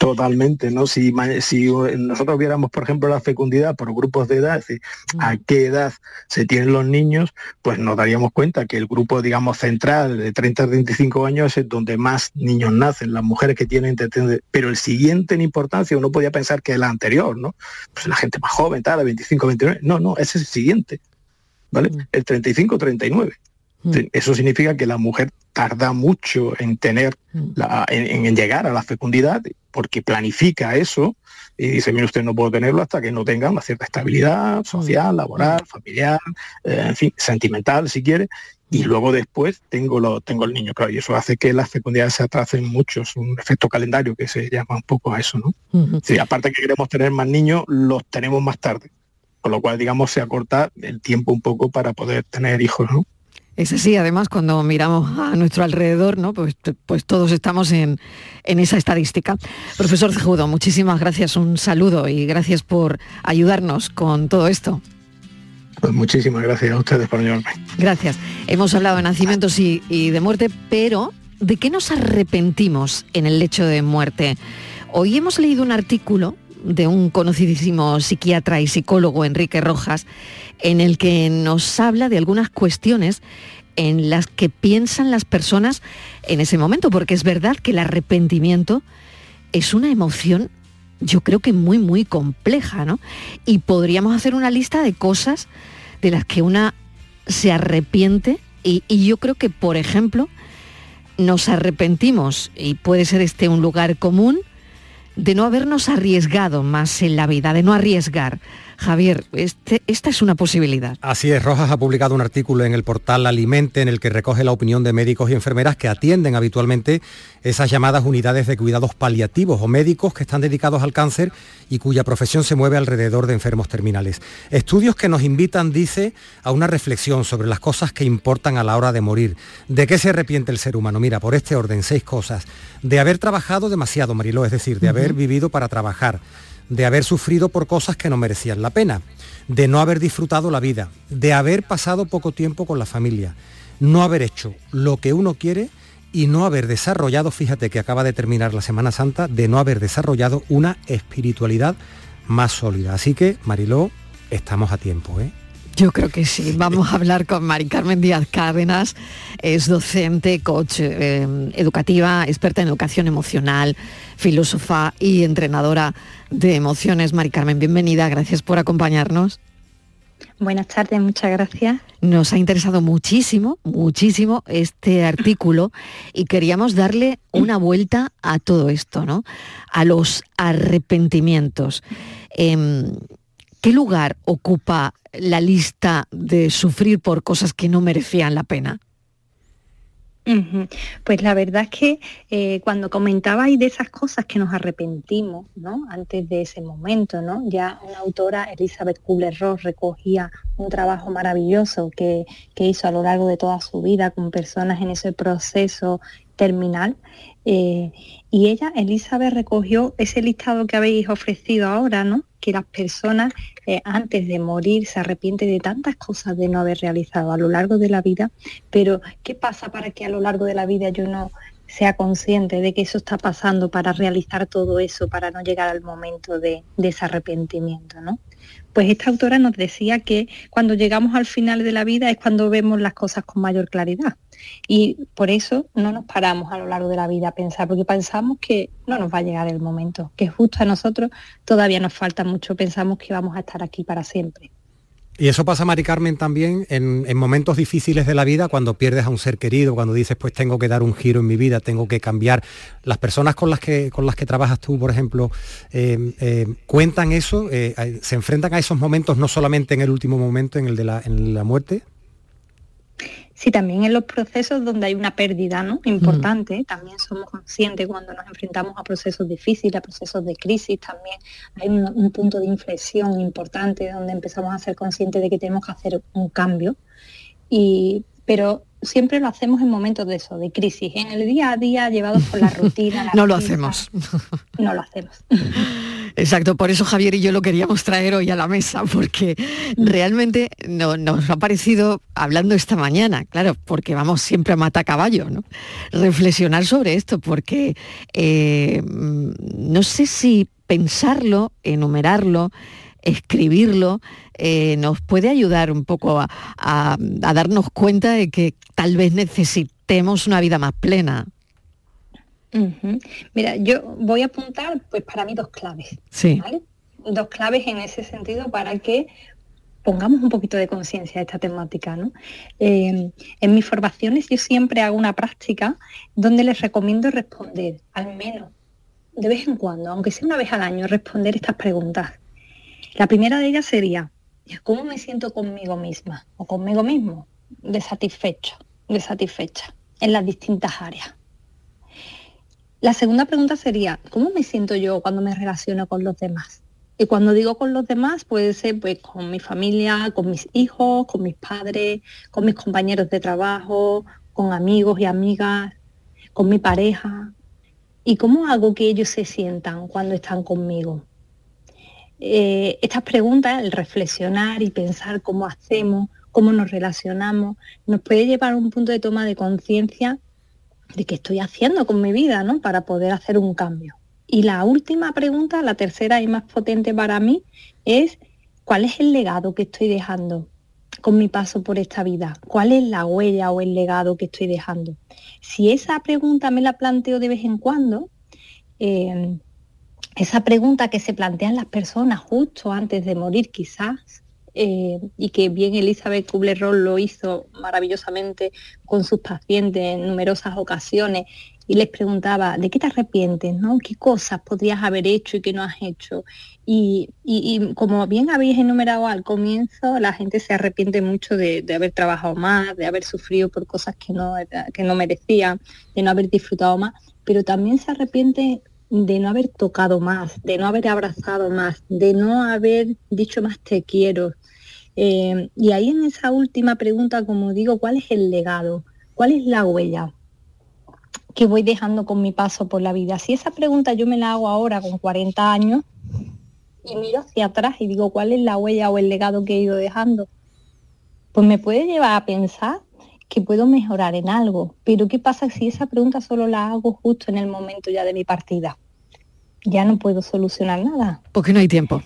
Totalmente, ¿no? Si, si nosotros viéramos, por ejemplo, la fecundidad por grupos de edad, a qué edad se tienen los niños, pues nos daríamos cuenta que el grupo, digamos, central de 30 a 35 años es donde más niños nacen, las mujeres que tienen, pero el siguiente en importancia, uno podía pensar que el anterior, ¿no? Pues la gente más joven, tal, de 25, 29, no, no, ese es el siguiente, ¿vale? El 35, 39. Eso significa que la mujer tarda mucho en tener, en, llegar a la fecundidad porque planifica eso y dice, mire, usted no puedo tenerlo hasta que no tenga una cierta estabilidad social, laboral, familiar, eh, en fin, sentimental, si quiere, y luego después tengo, lo, tengo el niño, claro, y eso hace que las fecundidades se atracen mucho, es un efecto calendario que se llama un poco a eso, ¿no? sí, aparte que queremos tener más niños, los tenemos más tarde, con lo cual, digamos, se acorta el tiempo un poco para poder tener hijos, ¿no? Es así, además, cuando miramos a nuestro alrededor, ¿no? pues, pues todos estamos en, esa estadística. Profesor Cejudo, muchísimas gracias, un saludo y gracias por ayudarnos con todo esto. Pues muchísimas gracias a ustedes por ayudarme. Gracias. Hemos hablado de nacimientos y, y de muerte, pero ¿de qué nos arrepentimos en el lecho de muerte? Hoy hemos leído un artículo de un conocidísimo psiquiatra y psicólogo, Enrique Rojas, en el que nos habla de algunas cuestiones en las que piensan las personas en ese momento, porque es verdad que el arrepentimiento es una emoción, yo creo que muy, muy compleja, ¿no? Y podríamos hacer una lista de cosas de las que una se arrepiente y, y yo creo que, por ejemplo, nos arrepentimos, y puede ser este un lugar común, de no habernos arriesgado más en la vida, de no arriesgar. Javier, este, esta es una posibilidad. Así es, Rojas ha publicado un artículo en el portal Alimente en el que recoge la opinión de médicos y enfermeras que atienden habitualmente esas llamadas unidades de cuidados paliativos o médicos que están dedicados al cáncer y cuya profesión se mueve alrededor de enfermos terminales. Estudios que nos invitan, dice, a una reflexión sobre las cosas que importan a la hora de morir. ¿De qué se arrepiente el ser humano? Mira, por este orden, seis cosas. De haber trabajado demasiado, Mariló, es decir, de haber vivido para trabajar de haber sufrido por cosas que no merecían la pena, de no haber disfrutado la vida, de haber pasado poco tiempo con la familia, no haber hecho lo que uno quiere y no haber desarrollado, fíjate que acaba de terminar la Semana Santa, de no haber desarrollado una espiritualidad más sólida. Así que, Mariló, estamos a tiempo, ¿eh? Yo creo que sí. Vamos a hablar con Mari Carmen Díaz Cárdenas. Es docente, coach eh, educativa, experta en educación emocional, filósofa y entrenadora de emociones. Mari Carmen, bienvenida. Gracias por acompañarnos. Buenas tardes, muchas gracias. Nos ha interesado muchísimo, muchísimo este artículo y queríamos darle una vuelta a todo esto, ¿no? A los arrepentimientos. Em, ¿Qué lugar ocupa la lista de sufrir por cosas que no merecían la pena? Pues la verdad es que eh, cuando comentabais de esas cosas que nos arrepentimos, ¿no? Antes de ese momento, ¿no? Ya una autora, Elizabeth Kubler-Ross, recogía un trabajo maravilloso que, que, hizo a lo largo de toda su vida con personas en ese proceso terminal. Eh, y ella, Elizabeth, recogió ese listado que habéis ofrecido ahora, ¿no? que las personas eh, antes de morir se arrepienten de tantas cosas de no haber realizado a lo largo de la vida, pero ¿qué pasa para que a lo largo de la vida yo no sea consciente de que eso está pasando para realizar todo eso, para no llegar al momento de, de ese arrepentimiento? ¿no? Pues esta autora nos decía que cuando llegamos al final de la vida es cuando vemos las cosas con mayor claridad. Y por eso no nos paramos a lo largo de la vida a pensar, porque pensamos que no nos va a llegar el momento, que justo a nosotros todavía nos falta mucho, pensamos que vamos a estar aquí para siempre. Y eso pasa, Mari Carmen, también en, momentos difíciles de la vida, cuando pierdes a un ser querido, cuando dices, pues tengo que dar un giro en mi vida, tengo que cambiar. Las personas con las que, con las que trabajas tú, por ejemplo, eh, eh, cuentan eso, eh, se enfrentan a esos momentos no solamente en el último momento, en el de la, muerte. Sí, también en los procesos donde hay una pérdida ¿no? importante, también somos conscientes cuando nos enfrentamos a procesos difíciles, a procesos de crisis, también hay un, punto de inflexión importante donde empezamos a ser conscientes de que tenemos que hacer un cambio. Y, pero siempre lo hacemos en momentos de eso, de crisis. En el día a día, llevados por la rutina. <laughs> no lo hacemos. No lo hacemos. <laughs> Exacto, por eso Javier y yo lo queríamos traer hoy a la mesa, porque realmente nos ha parecido, hablando esta mañana, claro, porque vamos siempre a mata caballo, ¿no? Reflexionar sobre esto, porque eh, no sé si pensarlo, enumerarlo, escribirlo, eh, nos puede ayudar un poco a, darnos cuenta de que tal vez necesitemos una vida más plena. Mira, yo voy a apuntar, pues para mí dos claves. Sí. Dos claves en ese sentido para que pongamos un poquito de conciencia a esta temática. ¿no? Eh, en mis formaciones yo siempre hago una práctica donde les recomiendo responder, al menos de vez en cuando, aunque sea una vez al año, responder estas preguntas. La primera de ellas sería, ¿cómo me siento conmigo misma o conmigo mismo? Desatisfecho, desatisfecha en las distintas áreas. La segunda pregunta sería, ¿cómo me siento yo cuando me relaciono con los demás? Y cuando digo con los demás, puede ser pues con mi familia, con mis hijos, con mis padres, con mis compañeros de trabajo, con amigos y amigas, con mi pareja. ¿Y cómo hago que ellos se sientan cuando están conmigo? Eh, estas preguntas, el reflexionar y pensar cómo hacemos, cómo nos relacionamos, nos puede llevar a un punto de toma de conciencia de qué estoy haciendo con mi vida, ¿no? Para poder hacer un cambio. Y la última pregunta, la tercera y más potente para mí, es ¿cuál es el legado que estoy dejando con mi paso por esta vida? ¿Cuál es la huella o el legado que estoy dejando? Si esa pregunta me la planteo de vez en cuando, eh, esa pregunta que se plantean las personas justo antes de morir quizás, eh, y que bien Elizabeth Kubler-Ross lo hizo maravillosamente con sus pacientes en numerosas ocasiones, y les preguntaba, ¿de qué te arrepientes? ¿no? ¿Qué cosas podrías haber hecho y que no has hecho? Y, como bien habéis enumerado al comienzo, la gente se arrepiente mucho de, haber trabajado más, de haber sufrido por cosas que no, que no merecían, de no haber disfrutado más, pero también se arrepiente de no haber tocado más, de no haber abrazado más, de no haber dicho más te quiero. Eh, y ahí en esa última pregunta, como digo, ¿cuál es el legado? ¿Cuál es la huella? que voy dejando con mi paso por la vida. Si esa pregunta yo me la hago ahora con 40 años y miro hacia atrás y digo cuál es la huella o el legado que he ido dejando, pues me puede llevar a pensar que puedo mejorar en algo. Pero ¿qué pasa si esa pregunta solo la hago justo en el momento ya de mi partida? Ya no puedo solucionar nada. Porque no hay tiempo.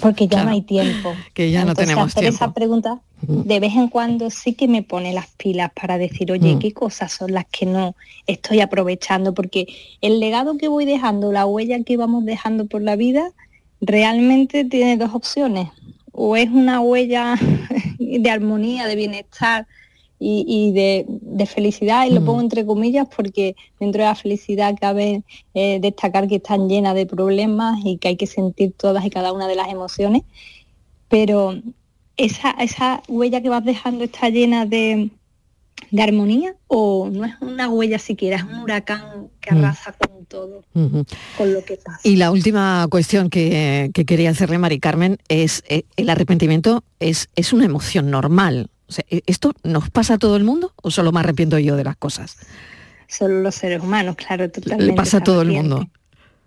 Porque ya no hay tiempo. Que ya no tenemos hacer tiempo. esa pregunta de vez en cuando sí que me pone las pilas para decir, oye, Mm. ¿qué cosas son las que no estoy aprovechando? Porque el legado que voy dejando, la huella que vamos dejando por la vida, realmente tiene dos opciones. O es una huella <laughs> de armonía, de bienestar y, y de, de felicidad, y lo Mm. pongo entre comillas porque dentro de la felicidad cabe eh, destacar que están llenas de problemas y que hay que sentir todas y cada una de las emociones. Pero esa, esa huella que vas dejando está llena de, de armonía o no es una huella siquiera, es un huracán que Mm. arrasa con todo, con lo que pasa. Y la última cuestión que, que quería hacerle, Mari Carmen, es eh, el arrepentimiento es, es una emoción normal. O sea, ¿e- ¿Esto nos pasa a todo el mundo o solo me arrepiento yo de las cosas? Solo los seres humanos, claro, Le totalmente. pasa a todo el mundo.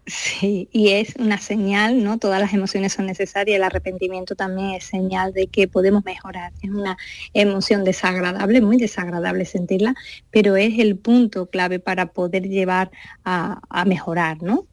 Sí, y es una señal, ¿no? Todas las emociones son necesarias, el arrepentimiento también es señal de que podemos mejorar. Es una emoción desagradable, muy desagradable sentirla, pero es el punto clave para poder llevar a, a mejorar, ¿no?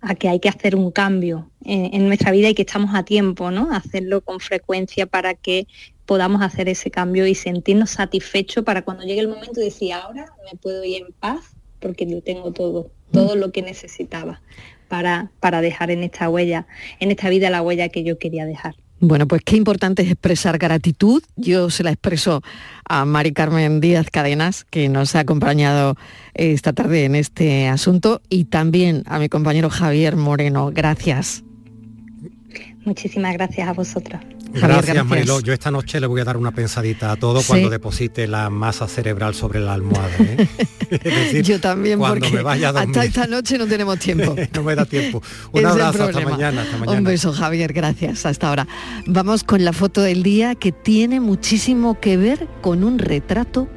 A que hay que hacer un cambio en, en nuestra vida y que estamos a tiempo, ¿no? Hacerlo con frecuencia para que podamos hacer ese cambio y sentirnos satisfechos para cuando llegue el momento de decir, ahora me puedo ir en paz porque lo tengo todo, todo lo que necesitaba para, para dejar en esta huella, en esta vida la huella que yo quería dejar. Bueno, pues qué importante es expresar gratitud. Yo se la expreso a Mari Carmen Díaz Cadenas, que nos ha acompañado esta tarde en este asunto, y también a mi compañero Javier Moreno. Gracias. Muchísimas gracias a vosotros. Javier, Gracias, gracias. Mariló. Yo esta noche le voy a dar una pensadita a todo Sí. cuando deposite la masa cerebral sobre la almohada. ¿eh? <laughs> Es decir, Yo también, cuando porque me vaya a dormir. hasta esta noche no tenemos tiempo. <laughs> no me da tiempo. <laughs> Un abrazo, hasta mañana, hasta mañana. Un beso, Javier, gracias. Hasta ahora. Vamos con la foto del día que tiene muchísimo que ver con un retrato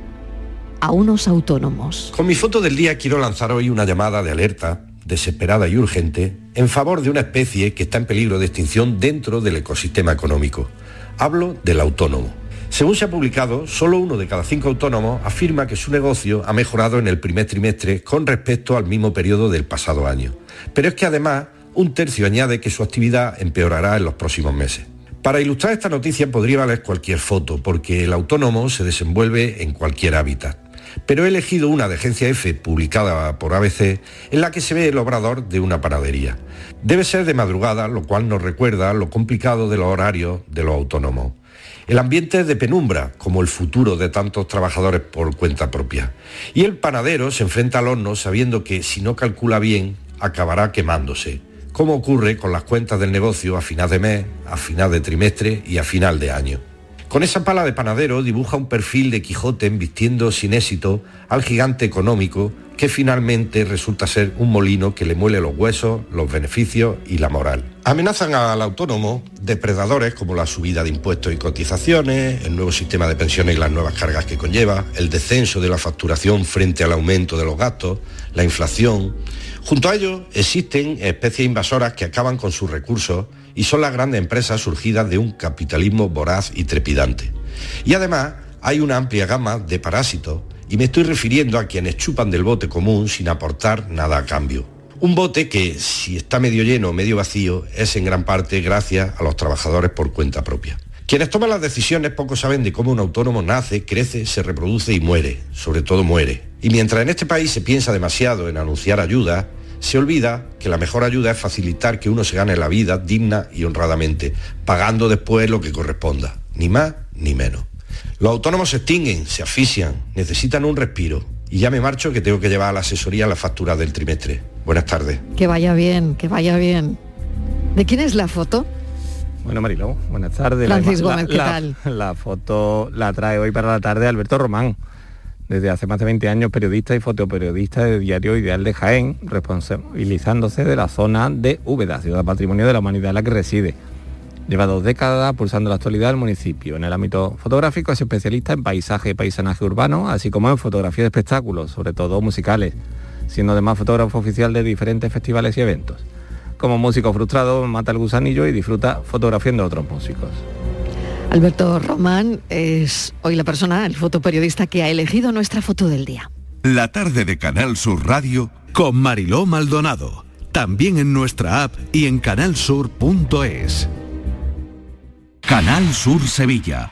a unos autónomos. Con mi foto del día quiero lanzar hoy una llamada de alerta, desesperada y urgente, en favor de una especie que está en peligro de extinción dentro del ecosistema económico. Hablo del autónomo. Según se ha publicado, solo uno de cada cinco autónomos afirma que su negocio ha mejorado en el primer trimestre con respecto al mismo periodo del pasado año. Pero es que además, un tercio añade que su actividad empeorará en los próximos meses. Para ilustrar esta noticia podría valer cualquier foto, porque el autónomo se desenvuelve en cualquier hábitat. Pero he elegido una de Agencia F publicada por ABC en la que se ve el obrador de una panadería. Debe ser de madrugada, lo cual nos recuerda lo complicado de los horarios de los autónomos. El ambiente es de penumbra, como el futuro de tantos trabajadores por cuenta propia. Y el panadero se enfrenta al horno sabiendo que si no calcula bien, acabará quemándose, como ocurre con las cuentas del negocio a final de mes, a final de trimestre y a final de año. Con esa pala de panadero dibuja un perfil de Quijote vistiendo sin éxito al gigante económico que finalmente resulta ser un molino que le muele los huesos, los beneficios y la moral. Amenazan al autónomo depredadores como la subida de impuestos y cotizaciones, el nuevo sistema de pensiones y las nuevas cargas que conlleva, el descenso de la facturación frente al aumento de los gastos, la inflación. Junto a ello existen especies invasoras que acaban con sus recursos y son las grandes empresas surgidas de un capitalismo voraz y trepidante. Y además hay una amplia gama de parásitos y me estoy refiriendo a quienes chupan del bote común sin aportar nada a cambio. Un bote que, si está medio lleno o medio vacío, es en gran parte gracias a los trabajadores por cuenta propia. Quienes toman las decisiones poco saben de cómo un autónomo nace, crece, se reproduce y muere, sobre todo muere. Y mientras en este país se piensa demasiado en anunciar ayuda, se olvida que la mejor ayuda es facilitar que uno se gane la vida digna y honradamente, pagando después lo que corresponda, ni más ni menos. Los autónomos se extinguen, se asfixian, necesitan un respiro Y ya me marcho que tengo que llevar a la asesoría la factura del trimestre. Buenas tardes. Que vaya bien, que vaya bien. ¿De quién es la foto? Bueno, Mariló, buenas tardes. Francis la, Gómez, ¿qué la- tal? La foto la trae hoy para la tarde Alberto Román. Desde hace más de 20 años periodista y fotoperiodista de Diario Ideal de Jaén, responsabilizándose de la zona de Úbeda, ciudad patrimonio de la humanidad en la que reside. Lleva dos décadas pulsando la actualidad del municipio. En el ámbito fotográfico es especialista en paisaje y paisanaje urbano, así como en fotografía de espectáculos, sobre todo musicales, siendo además fotógrafo oficial de diferentes festivales y eventos. Como músico frustrado, mata el gusanillo y disfruta fotografiando a otros músicos. Alberto Román es hoy la persona, el fotoperiodista que ha elegido nuestra foto del día. La tarde de Canal Sur Radio con Mariló Maldonado. También en nuestra app y en canalsur.es. Canal Sur Sevilla.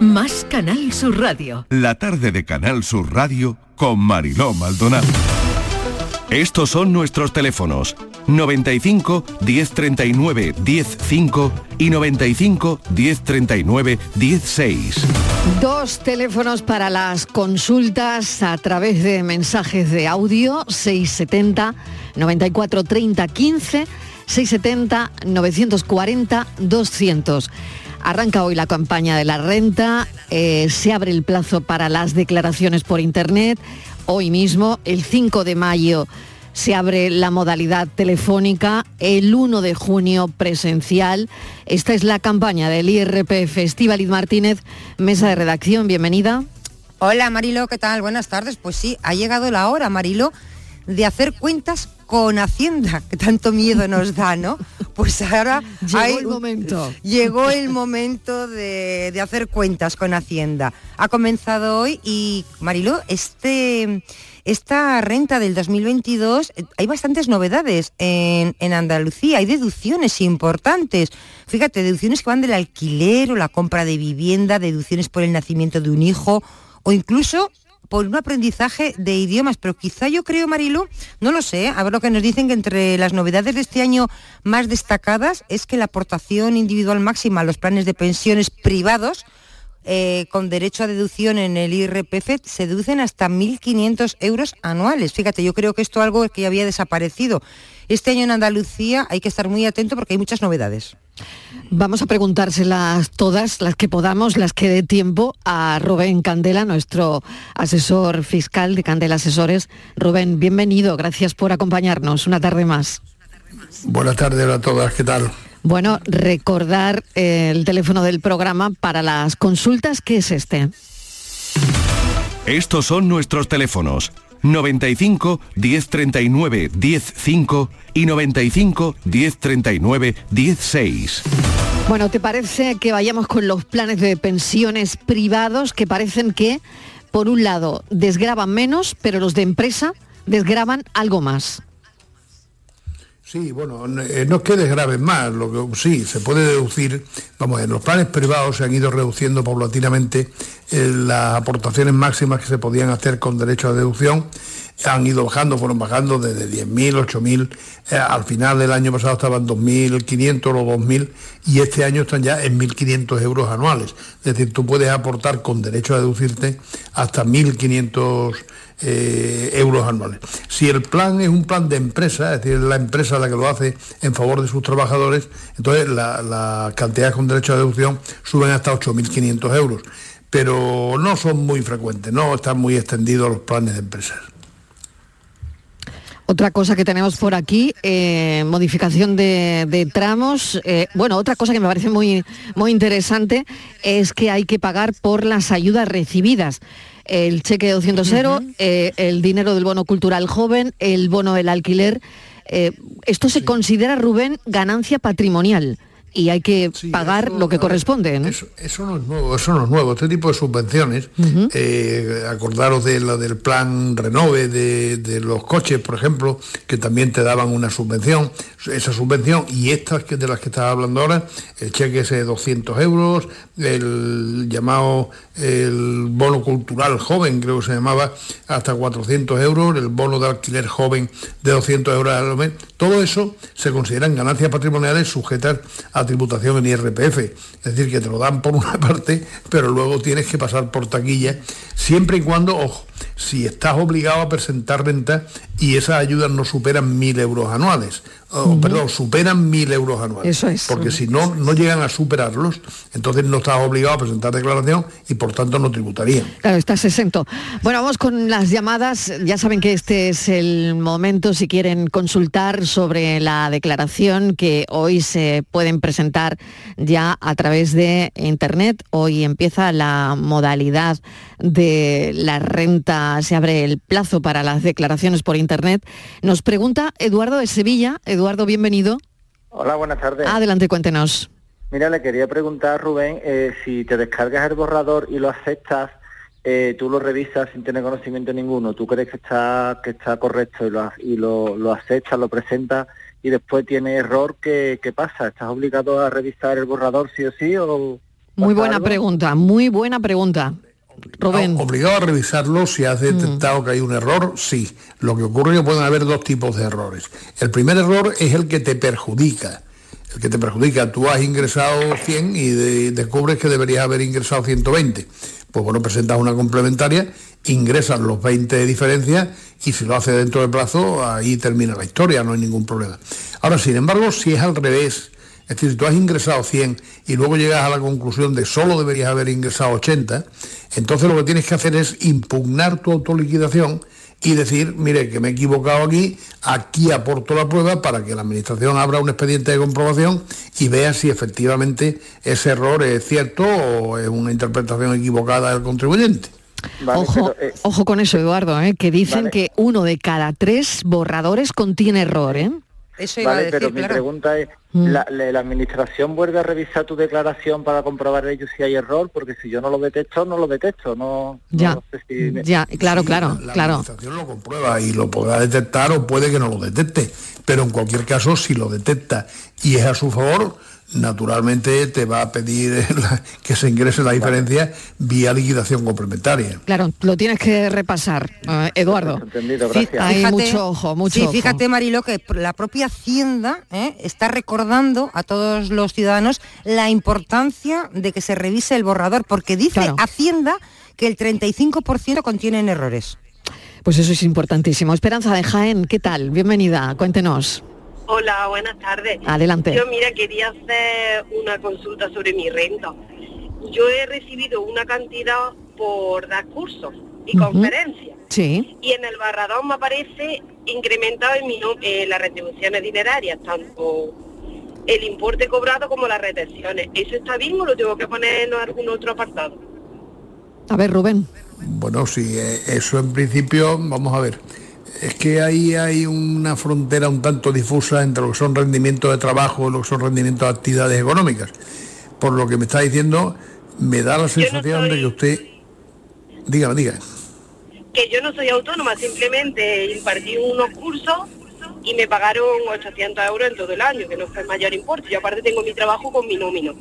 Más Canal Sur Radio. La tarde de Canal Sur Radio con Mariló Maldonado. Estos son nuestros teléfonos 95 1039 105 y 95 1039 16. Dos teléfonos para las consultas a través de mensajes de audio 670 94 30 15 670 940 200. Arranca hoy la campaña de la renta, eh, se abre el plazo para las declaraciones por Internet. Hoy mismo, el 5 de mayo, se abre la modalidad telefónica, el 1 de junio presencial. Esta es la campaña del IRPF. Estíbaliz Martínez, mesa de redacción, bienvenida. Hola Marilo, ¿qué tal? Buenas tardes. Pues sí, ha llegado la hora, Marilo, de hacer cuentas con Hacienda, que tanto miedo nos da, ¿no? Pues ahora <laughs> Llegó hay- el momento. Llegó el <laughs> momento de, de hacer cuentas con Hacienda. Ha comenzado hoy y, Marilo, este, esta renta del 2022, eh, hay bastantes novedades en, en Andalucía, hay deducciones importantes. Fíjate, deducciones que van del alquiler o la compra de vivienda, deducciones por el nacimiento de un hijo o incluso por un aprendizaje de idiomas, pero quizá yo creo, Marilu, no lo sé, a ver lo que nos dicen que entre las novedades de este año más destacadas es que la aportación individual máxima a los planes de pensiones privados eh, con derecho a deducción en el IRPF se deducen hasta 1.500 euros anuales. Fíjate, yo creo que esto es algo que ya había desaparecido. Este año en Andalucía hay que estar muy atento porque hay muchas novedades. Vamos a preguntárselas todas, las que podamos, las que dé tiempo, a Rubén Candela, nuestro asesor fiscal de Candela Asesores. Rubén, bienvenido, gracias por acompañarnos una tarde más. Buenas tardes a todas, ¿qué tal? Bueno, recordar eh, el teléfono del programa para las consultas, ¿qué es este? Estos son nuestros teléfonos 95 1039 105 y 95 1039 16. Bueno, ¿te parece que vayamos con los planes de pensiones privados que parecen que, por un lado, desgraban menos, pero los de empresa desgraban algo más? Sí, bueno, no eh, no es que más, lo que sí, se puede deducir, vamos, en los planes privados se han ido reduciendo paulatinamente eh, las aportaciones máximas que se podían hacer con derecho a deducción, han ido bajando, fueron bajando desde 10.000, 8.000, eh, al final del año pasado estaban 2.500 o 2.000 y este año están ya en 1.500 euros anuales. Es decir, tú puedes aportar con derecho a deducirte hasta 1.500 eh, euros anuales. Si el plan es un plan de empresa, es decir, la empresa la que lo hace en favor de sus trabajadores, entonces la, la cantidad con derecho a deducción suben hasta 8.500 euros. Pero no son muy frecuentes, no están muy extendidos los planes de empresas. Otra cosa que tenemos por aquí, eh, modificación de, de tramos. Eh, bueno, otra cosa que me parece muy, muy interesante es que hay que pagar por las ayudas recibidas. El cheque de 200 euros, eh, el dinero del bono cultural joven, el bono del alquiler. Eh, esto se considera, Rubén, ganancia patrimonial y hay que pagar lo que corresponde. ¿no? Eso, eso no es nuevo, eso no es nuevo. Este tipo de subvenciones, eh, acordaros de lo del plan Renove de, de los coches, por ejemplo, que también te daban una subvención, esa subvención y estas que de las que estaba hablando ahora, el cheque ese de 200 euros, el llamado el bono cultural joven, creo que se llamaba, hasta 400 euros, el bono de alquiler joven de 200 euros al mes, todo eso se consideran ganancias patrimoniales sujetas a tributación en IRPF. Es decir, que te lo dan por una <laughs> parte, pero luego tienes que pasar por taquilla, siempre y cuando, ojo, si estás obligado a presentar renta y esas ayudas no superan mil euros anuales. O, Perdón, superan mil euros anuales. Eso es. Porque si no, no llegan a superarlos, entonces no estás obligado a presentar declaración y por tanto no tributarían. Claro, estás exento. Bueno, vamos con las llamadas. Ya saben que este es el momento si quieren consultar sobre la declaración que hoy se pueden presentar ya a través de Internet. Hoy empieza la modalidad de la renta, se abre el plazo para las declaraciones por Internet. Nos pregunta Eduardo de Sevilla. Eduardo, bienvenido. Hola, buenas tardes. Adelante, cuéntenos. Mira, le quería preguntar, Rubén, eh, si te descargas el borrador y lo aceptas, eh, tú lo revisas sin tener conocimiento ninguno, tú crees que está, que está correcto y, lo, y lo, lo aceptas, lo presentas y después tiene error, ¿qué, ¿qué pasa? ¿Estás obligado a revisar el borrador sí o sí? O Muy buena algo? pregunta, muy buena pregunta. Rubén. Obligado a revisarlo si has detectado que hay un error, sí. Lo que ocurre es que pueden haber dos tipos de errores. El primer error es el que te perjudica. El que te perjudica, tú has ingresado 100 y de- descubres que deberías haber ingresado 120. Pues bueno, presentas una complementaria, ingresas los 20 de diferencia y si lo haces dentro del plazo, ahí termina la historia, no hay ningún problema. Ahora, sin embargo, si es al revés, es decir, si tú has ingresado 100 y luego llegas a la conclusión de solo deberías haber ingresado 80, entonces lo que tienes que hacer es impugnar tu autoliquidación y decir, mire, que me he equivocado aquí, aquí aporto la prueba para que la Administración abra un expediente de comprobación y vea si efectivamente ese error es cierto o es una interpretación equivocada del contribuyente. ojo, ojo con eso, Eduardo, ¿eh? que dicen Vale. que uno de cada tres borradores contiene error. ¿eh? Eso Vale, pero mi pregunta es, Mm. ¿la, la- la administración vuelve a revisar tu declaración para comprobar ellos si hay error? Porque si yo no lo detecto, no lo detecto, no, Ya, no sé si me- ya, claro, claro, la claro. Administración lo comprueba y lo podrá detectar o puede que no lo detecte. Pero en cualquier caso, si lo detecta y es a su favor, naturalmente te va a pedir <laughs> la- que se ingrese la diferencia vía liquidación complementaria. Claro, lo tienes que repasar, eh, Eduardo. Entendido, Sí, gracias. hay Fíjate- mucho ojo, mucho Sí, ojo. fíjate, Marilo, que la propia Hacienda ¿eh? está recordando a todos los ciudadanos la importancia de que se revise el borrador, porque dice Claro. Hacienda que el 35% contienen errores. Pues eso es importantísimo. Esperanza de Jaén, ¿qué tal? Bienvenida, cuéntenos. Hola, buenas tardes. Adelante. Yo, mira, quería hacer una consulta sobre mi renta. Yo he recibido una cantidad por dar cursos y conferencias. Sí. Y en el barrador me aparece incrementado en mi eh, las retribuciones dinerarias, tanto el importe cobrado como las retenciones. ¿Eso está bien o lo tengo que poner en algún otro apartado? A ver, Rubén. Bueno, sí, eh, eso en principio, vamos a ver. Es que ahí hay una frontera un tanto difusa entre lo que son rendimientos de trabajo y lo que son rendimientos de actividades económicas. Por lo que me está diciendo, me da la sensación de que usted... Dígame, diga. Que yo no soy autónoma, simplemente impartí unos cursos y me pagaron 800 euros en todo el año, que no fue el mayor importe. Yo aparte tengo mi trabajo con mi nómino.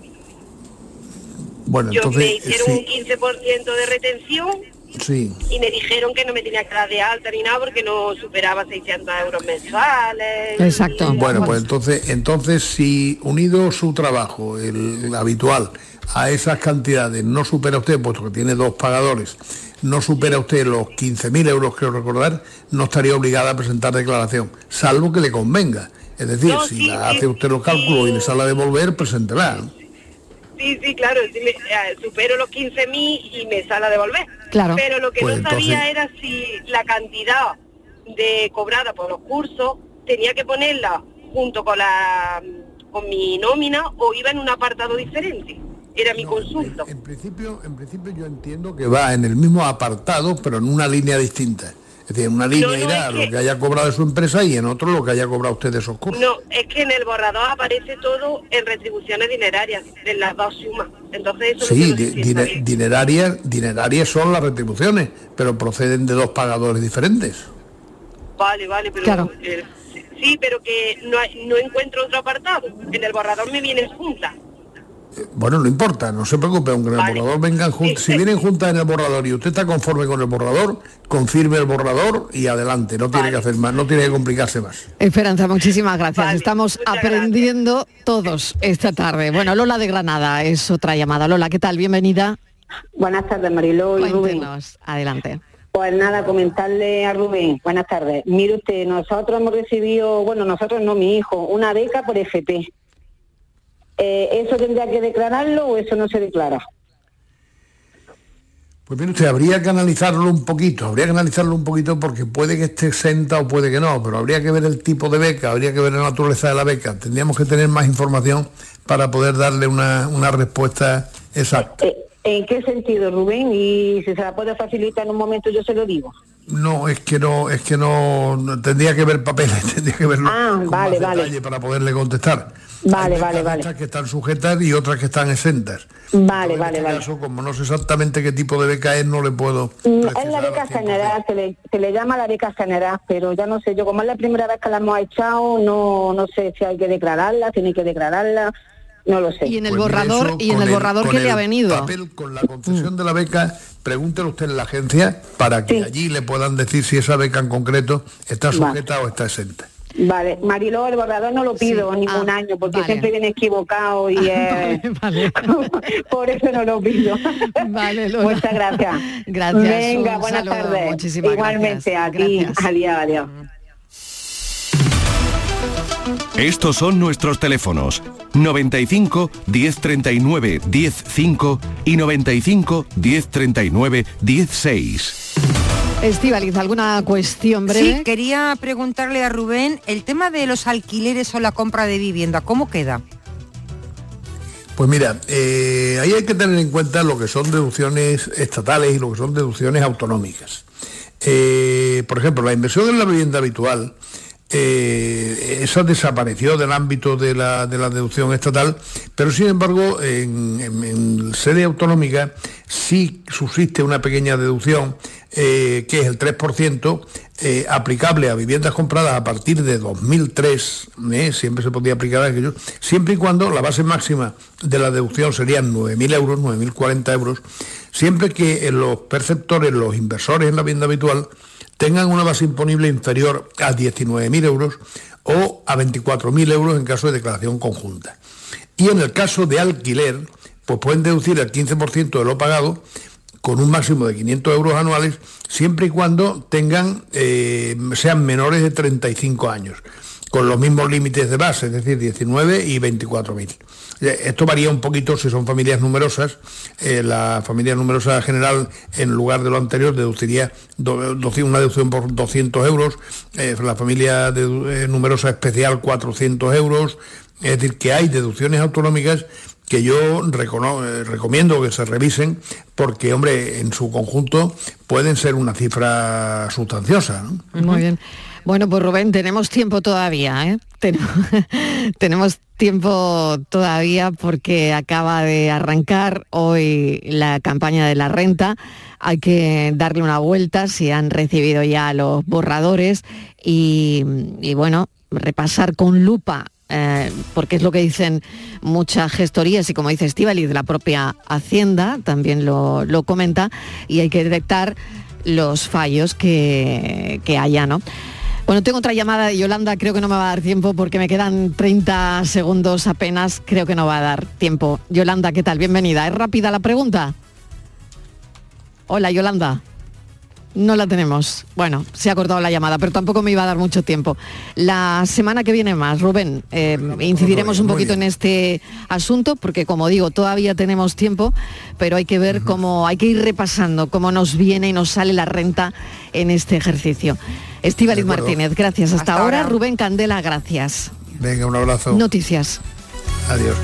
Bueno, Yo entonces... me hicieron un 15% de retención sí. y me dijeron que no me tenía que dar de alta ni nada porque no superaba 600 euros mensuales. Exacto. Bueno, pues entonces, entonces si unido su trabajo, el, el habitual, a esas cantidades, no supera usted, puesto que tiene dos pagadores, no supera usted los 15.000 euros, creo recordar, no estaría obligada a presentar declaración, salvo que le convenga. Es decir, No, si sí, la sí, hace usted los cálculos y le sale a devolver, preséntela. ¿No? Sí, sí, claro, sí me- eh, supero los 15.000 y me sale a devolver. Claro. Pero lo que Pues no sabía era si la cantidad de cobrada por los cursos tenía que ponerla junto con la con mi nómina o iba en un apartado diferente. Era mi consulta. En principio, en principio yo entiendo que va en el mismo apartado, pero en una línea distinta. Es decir, en una línea no, irá es lo que- que haya cobrado de su empresa y en otro lo que haya cobrado usted de esos cursos. No, es que en el borrador aparece todo en retribuciones dinerarias, en las dos sumas. Entonces eso Sí, es lo que di- no dinerarias, dinerarias son las retribuciones, pero proceden de dos pagadores diferentes. Vale, vale, pero Claro. eh, sí, pero que no, no encuentro otro apartado. En el borrador me vienen juntas. Bueno, no importa, no se preocupe, aunque en el Vale. borrador vengan juntas. Si vienen juntas en el borrador y usted está conforme con el borrador, confirme el borrador y adelante, no tiene que hacer más, no tiene que complicarse más. Esperanza, muchísimas gracias. Estamos aprendiendo todos esta tarde. Bueno, Lola de Granada es otra llamada. Lola, ¿qué tal? Bienvenida. Buenas tardes, Mariló y Rubén. Adelante. Pues nada, comentarle a Rubén, buenas tardes. Mire usted, nosotros hemos recibido, bueno, nosotros no, mi hijo, una beca por FP. Eh, ¿Eso tendría que declararlo o eso no se declara? Pues mire usted, habría que analizarlo un poquito, habría que analizarlo un poquito porque puede que esté exenta o puede que no, pero habría que ver el tipo de beca, habría que ver la naturaleza de la beca. Tendríamos que tener más información para poder darle una, una respuesta exacta. Eh, ¿En qué sentido, Rubén? Y si se la puede facilitar en un momento, yo se lo digo. No, es que no, es que no, tendría que ver papeles, <laughs> tendría que verlo Ah, con vale, más vale. detalle para poderle contestar. Vale, Hay vale, vale. que están sujetas y otras que están exentas. Vale, vale, En vale. este caso, como no sé exactamente qué tipo de beca es, no le puedo. Mm, Es la beca general, se le, se le llama la beca general, pero ya no sé, yo como es la primera vez que la hemos echado, no, no sé si hay que declararla, tiene que declararla, no lo sé. Y en el Pues borrador, eso y en el borrador que le ha venido. papel con la concesión de la beca, pregúntele usted en la agencia para que allí le puedan decir si esa beca en concreto está Vale. sujeta o está exenta. Vale, Mariló, el borrador no lo pido ningún año porque vale. siempre viene equivocado y <laughs> eh, <laughs> por eso no lo pido. Vale, Lola. Muchas gracias. Gracias, Venga, buenas saludo, tardes. muchísimas Igualmente gracias. a ti. Gracias. Adiós, adiós. Estos son nuestros teléfonos 95 1039 105 y 95 1039 16. Estivaliz, ¿alguna cuestión breve? Sí, quería preguntarle a Rubén el tema de los alquileres o la compra de vivienda, ¿cómo queda? Pues mira, eh, ahí hay que tener en cuenta lo que son deducciones estatales y lo que son deducciones autonómicas. Eh, por ejemplo, la inversión en la vivienda habitual, eh, esa desapareció del ámbito de la, de la deducción estatal, pero sin embargo en, sede autonómica sí subsiste una pequeña deducción eh, que es el 3%, eh, aplicable a viviendas compradas a partir de 2003, eh, siempre se podía aplicar a aquello, siempre y cuando la base máxima de la deducción serían 9.000 euros, 9.040 euros, siempre que los perceptores, los inversores en la vivienda habitual, tengan una base imponible inferior a 19.000 euros o a 24.000 euros en caso de declaración conjunta. Y en el caso de alquiler, pues pueden deducir el 15% de lo pagado con un máximo de 500 euros anuales, siempre y cuando tengan, eh, sean menores de 35 años, con los mismos límites de base, es decir, 19 y 24.000. Eh, Esto varía un poquito si son familias numerosas. Eh, la familia numerosa general, en lugar de lo anterior, deduciría do- una deducción por 200 euros. Eh, la familia de- eh, numerosa especial, 400 euros. Es decir, que hay deducciones autonómicas que yo recono- eh, recomiendo que se revisen porque, hombre, en su conjunto pueden ser una cifra sustanciosa. ¿no? Muy bien. Bueno, pues Rubén, tenemos tiempo todavía, ¿eh? <laughs> Tenemos, tiempo todavía porque acaba de arrancar hoy la campaña de la renta. Hay que darle una vuelta si han recibido ya los borradores y, bueno, repasar con lupa eh, porque es lo que dicen muchas gestorías y como dice Estivali de la propia Hacienda, también lo, lo comenta, y hay que detectar los fallos que, que haya, ¿no? Bueno, tengo otra llamada de Yolanda, creo que no me va a dar tiempo porque me quedan 30 segundos apenas, creo que no va a dar tiempo. Yolanda, ¿qué tal? Bienvenida. ¿Es rápida la pregunta? Hola, Yolanda. No la tenemos. Bueno, se ha cortado la llamada, pero tampoco me iba a dar mucho tiempo. La semana que viene más, Rubén, eh, incidiremos un poquito en este asunto, porque como digo, todavía tenemos tiempo, pero hay que ver cómo, hay que ir repasando cómo nos viene y nos sale la renta en este ejercicio. Estíbaliz. Martínez, gracias. Hasta, Hasta ahora. ahora. Rubén Candela, gracias. Venga, un abrazo. Noticias. Adiós.